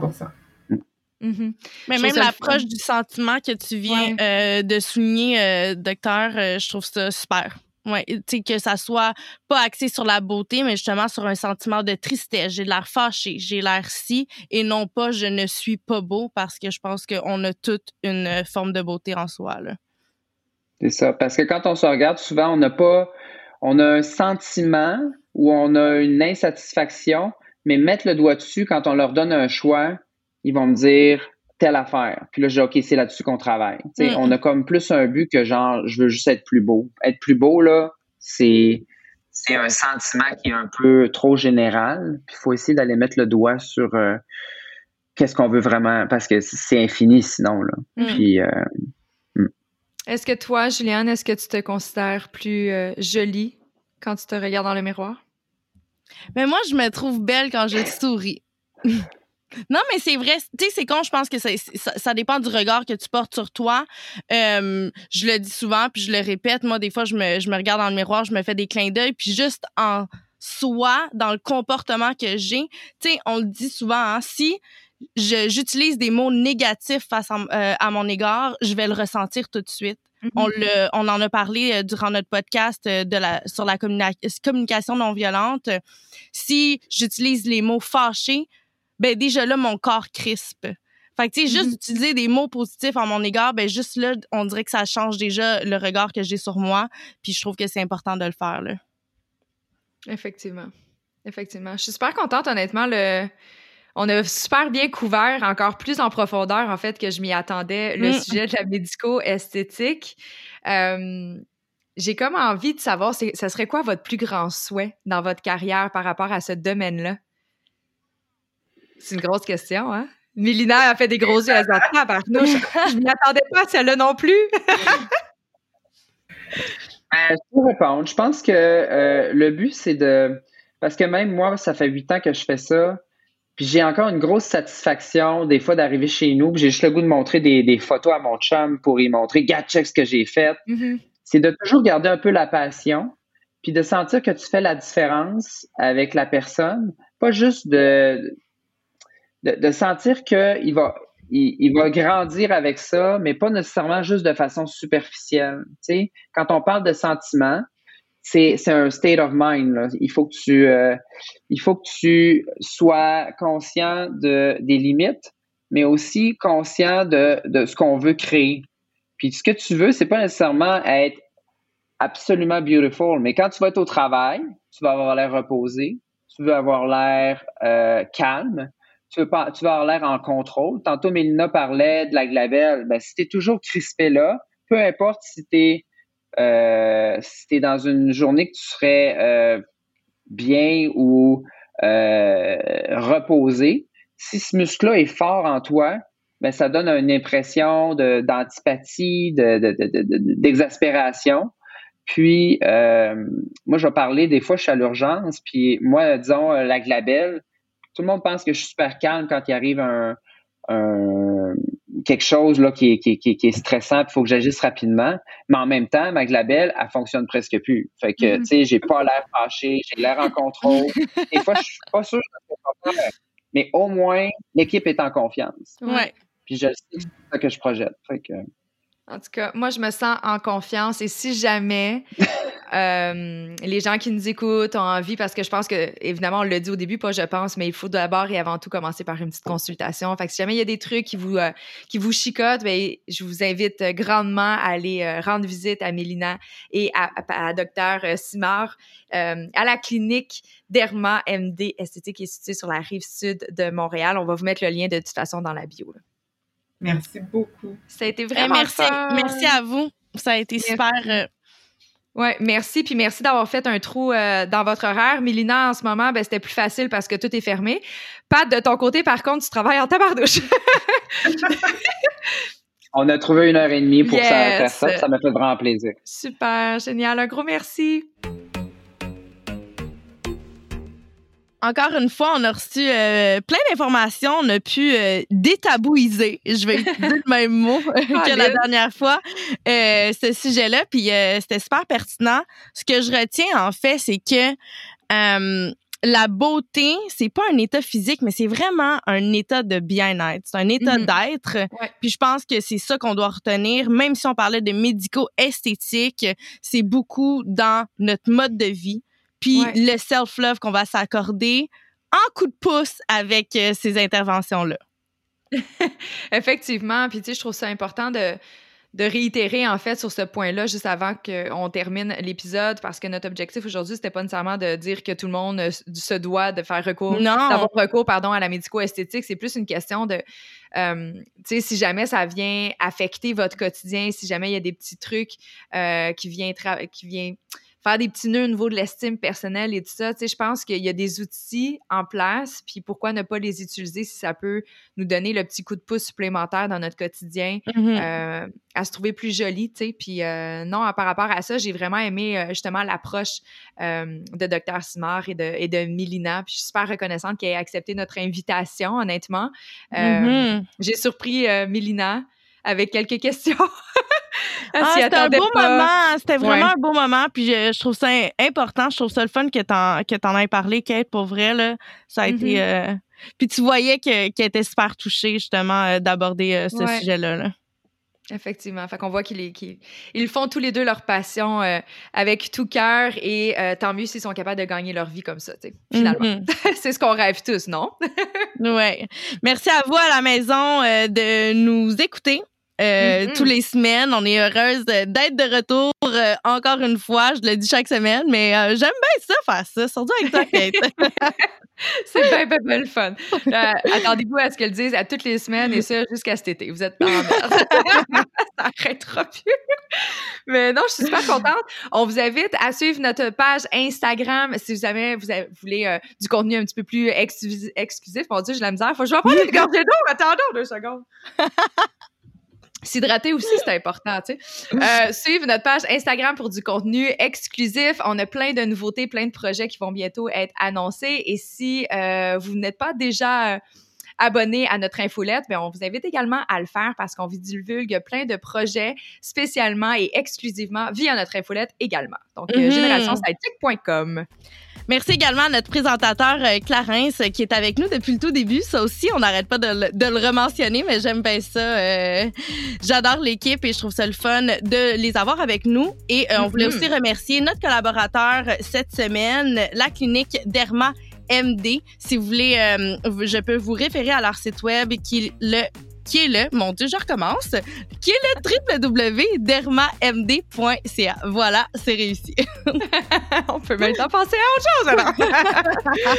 mm-hmm. Mais même l'approche du sentiment que tu viens euh, de souligner, euh, docteur, euh, je trouve ça super. Ouais, que ça soit pas axé sur la beauté, mais justement sur un sentiment de tristesse. J'ai l'air fâché, j'ai l'air si, et non pas je ne suis pas beau parce que je pense qu'on a toute une forme de beauté en soi. C'est ça, parce que quand on se regarde, souvent, on n'a pas on a un sentiment ou on a une insatisfaction, mais mettre le doigt dessus, quand on leur donne un choix, ils vont me dire telle affaire. Puis là, je dis, OK, c'est là-dessus qu'on travaille. Mm. On a comme plus un but que genre, je veux juste être plus beau. Être plus beau, là, c'est, c'est un sentiment qui est un peu trop général. Puis il faut essayer d'aller mettre le doigt sur euh, qu'est-ce qu'on veut vraiment, parce que c'est infini sinon. Là. Mm. Puis, euh, est-ce que toi, Juliane, est-ce que tu te considères plus euh, jolie quand tu te regardes dans le miroir? Mais moi, je me trouve belle quand je souris. *laughs* Non, mais c'est vrai. Tu sais, c'est con, je pense que ça, ça, dépend du regard que tu portes sur toi. Euh, je le dis souvent, puis je le répète. Moi, des fois, je me, je me regarde dans le miroir, je me fais des clins d'œil, puis juste en soi, dans le comportement que j'ai, tu sais, on le dit souvent, hein, si j'utilise des mots négatifs face à, euh, à, mon égard, je vais le ressentir tout de suite. Mm-hmm. On, le, on en a parlé euh, durant notre podcast de la, sur la communication non violente. Si j'utilise les mots fâchés, ben déjà là, mon corps crispe. Fait que, tu sais, juste mm-hmm. utiliser des mots positifs en mon égard, ben juste là, on dirait que ça change déjà le regard que j'ai sur moi. Puis je trouve que c'est important de le faire, là. Effectivement. Effectivement. Je suis super contente, honnêtement. Le... On a super bien couvert, encore plus en profondeur, en fait, que je m'y attendais, le mm. sujet de la médico-esthétique. Euh, j'ai comme envie de savoir, ça serait quoi votre plus grand souhait dans votre carrière par rapport à ce domaine-là? C'est une grosse question, hein? Mélina a fait des gros yeux à ah, *laughs* nous, je, je m'y attendais pas à celle-là non plus. Euh, je peux répondre. Je pense que euh, le but, c'est de. Parce que même moi, ça fait huit ans que je fais ça. Puis j'ai encore une grosse satisfaction des fois d'arriver chez nous. J'ai juste le goût de montrer des, photos à mon chum pour y montrer, gars, check ce que j'ai fait. Mm-hmm. C'est de toujours garder un peu la passion, puis de sentir que tu fais la différence avec la personne. Pas juste de, de, sentir qu'il va, il, va grandir avec ça, mais pas nécessairement juste de façon superficielle. Quand on parle de sentiments, c'est, un state of mind. Il faut que tu euh, il faut que tu sois conscient de des limites, mais aussi conscient de, de ce qu'on veut créer. Puis ce que tu veux, c'est pas nécessairement être absolument beautiful, mais quand tu vas être au travail, tu vas avoir l'air reposé, tu veux avoir l'air euh, calme, tu veux, vas avoir l'air en contrôle. Tantôt, Mélina parlait de la glabelle. Ben, si tu es toujours crispé là, peu importe si tu es, euh, si dans une journée que tu serais euh, bien ou euh, reposé, si ce muscle-là est fort en toi, ben, ça donne une impression d'antipathie, d'exaspération. puis, moi, je vais parler, des fois, je suis à l'urgence, puis moi, disons, la glabelle, tout le monde pense que je suis super calme quand il arrive un, quelque chose là, qui, est, qui, qui, est stressant, il faut que j'agisse rapidement. Mais en même temps, ma glabelle, elle fonctionne presque plus. Fait que, mm-hmm. tu sais, j'ai pas l'air fâché, j'ai l'air en contrôle. *laughs* Des fois, je suis pas sûr que mais au moins, l'équipe est en confiance. Ouais. Puis je sais que c'est ça que je projette. Fait que, en tout cas, moi, je me sens en confiance et si jamais *laughs* euh, les gens qui nous écoutent ont envie, parce que je pense que, évidemment, on l'a dit au début, pas je pense, mais il faut d'abord et avant tout commencer par une petite consultation. Fait que si jamais il y a des trucs qui vous, euh, qui vous chicotent, bien, je vous invite grandement à aller euh, rendre visite à Mélina et à, à, Docteur Simard à la clinique Derma MD Esthétique qui est située sur la rive sud de Montréal. On va vous mettre le lien de toute façon dans la bio. Merci beaucoup. Ça a été vraiment merci, merci à vous. Ça a été super. Euh, oui, merci. Puis merci d'avoir fait un trou euh, dans votre horaire. Mélina, en ce moment, ben, c'était plus facile parce que tout est fermé. Pat, de ton côté, par contre, tu travailles en tabardouche. *laughs* On a trouvé une heure et demie pour faire ça. Ça m'a fait vraiment plaisir. Super, génial. Un gros merci. Encore une fois, on a reçu euh, plein d'informations. On a pu euh, détabouiser, je vais *laughs* utiliser le même mot que la dernière fois, euh, ce sujet-là. Puis c'était super pertinent. Ce que je retiens, en fait, c'est que la beauté, c'est pas un état physique, mais c'est vraiment un état de bien-être. C'est un état mhm. d'être. Puis je pense que c'est ça qu'on doit retenir. Même si on parlait de médico-esthétique, c'est beaucoup dans notre mode de vie puis le self-love qu'on va s'accorder en coup de pouce avec euh, ces interventions-là. *laughs* Effectivement. Puis, tu sais, je trouve ça important de, de réitérer, en fait, sur ce point-là, juste avant qu'on termine l'épisode, parce que notre objectif aujourd'hui, c'était pas nécessairement de dire que tout le monde euh, se doit de faire recours, d'avoir recours, pardon, à la médico-esthétique. C'est plus une question de, euh, tu sais, si jamais ça vient affecter votre quotidien, si jamais il y a des petits trucs qui viennent, qui viennent faire des petits nœuds au niveau de l'estime personnelle et tout ça. Tu sais, je pense qu'il y a des outils en place, puis pourquoi ne pas les utiliser si ça peut nous donner le petit coup de pouce supplémentaire dans notre quotidien, Mhm. euh, à se trouver plus jolie, tu sais. Puis euh, non, par rapport à ça, j'ai vraiment aimé euh, justement l'approche de Dr. Simard et de, et de Milina. Puis je suis super reconnaissante qu'elle ait accepté notre invitation, honnêtement. Mhm. J'ai surpris Mélina avec quelques questions. *laughs* Ah, s'y c'était un beau pas. moment. C'était vraiment Ouais. un beau moment. Puis je, je trouve ça important. Je trouve ça le fun que t'en, que t'en aies parlé, Kate. Pour vrai, là, ça a été. euh, Puis tu voyais que, qu'elle était super touchée, justement, euh, d'aborder euh, ce Ouais. sujet-là. là. Effectivement. Fait qu'on voit qu'ils ils font tous les deux leur passion euh, avec tout cœur et euh, tant mieux s'ils sont capables de gagner leur vie comme ça, tu sais, finalement. Mhm. *laughs* C'est ce qu'on rêve tous, non? *laughs* Ouais. Merci à vous à la maison euh, de nous écouter. Euh, Mhm. tous les semaines, on est heureuse d'être de retour euh, encore une fois. Je le dis chaque semaine, mais euh, j'aime bien ça faire ça, surtout avec toi, Kate. *laughs* C'est bien, bien, bien le fun. Euh, Attendez-vous à ce qu'elles disent à toutes les semaines et ça jusqu'à cet été. Vous êtes pas en merde. *laughs* ça arrêtera plus. Mais non, je suis super contente. On vous invite à suivre notre page Instagram si jamais vous, avez- vous voulez du contenu un petit peu plus exclusif. exclusif. Mon Dieu, j'ai la misère. Faut que je vais prendre une gorgée d'eau. Attendons deux secondes. S'hydrater aussi, c'est important, tu sais. Euh, *laughs* suivre notre page Instagram pour du contenu exclusif. On a plein de nouveautés, plein de projets qui vont bientôt être annoncés. Et si euh, vous n'êtes pas déjà euh, abonné à notre infolette, ben on vous invite également à le faire parce qu'on vous divulgue plein de projets spécialement et exclusivement via notre infolette également. Donc, générationsidechick.com. Merci également à notre présentateur euh, Clarence euh, qui est avec nous depuis le tout début. Ça aussi, on n'arrête pas de, le- de le rementionner, mais j'aime bien ça. euh, J'adore l'équipe et je trouve ça le fun de les avoir avec nous. Et euh, on voulait Mhm. aussi remercier notre collaborateur cette semaine, la clinique Derma MD. Si vous voulez, je peux vous référer à leur site web qui est le qui est le, mon Dieu, je recommence, qui est le www.dermamd.ca. Voilà, c'est réussi. *laughs* On peut même temps penser à autre chose alors. *laughs*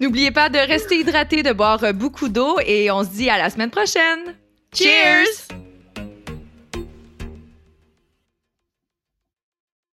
N'oubliez pas de rester hydraté, de boire beaucoup d'eau et on se dit à la semaine prochaine. Cheers!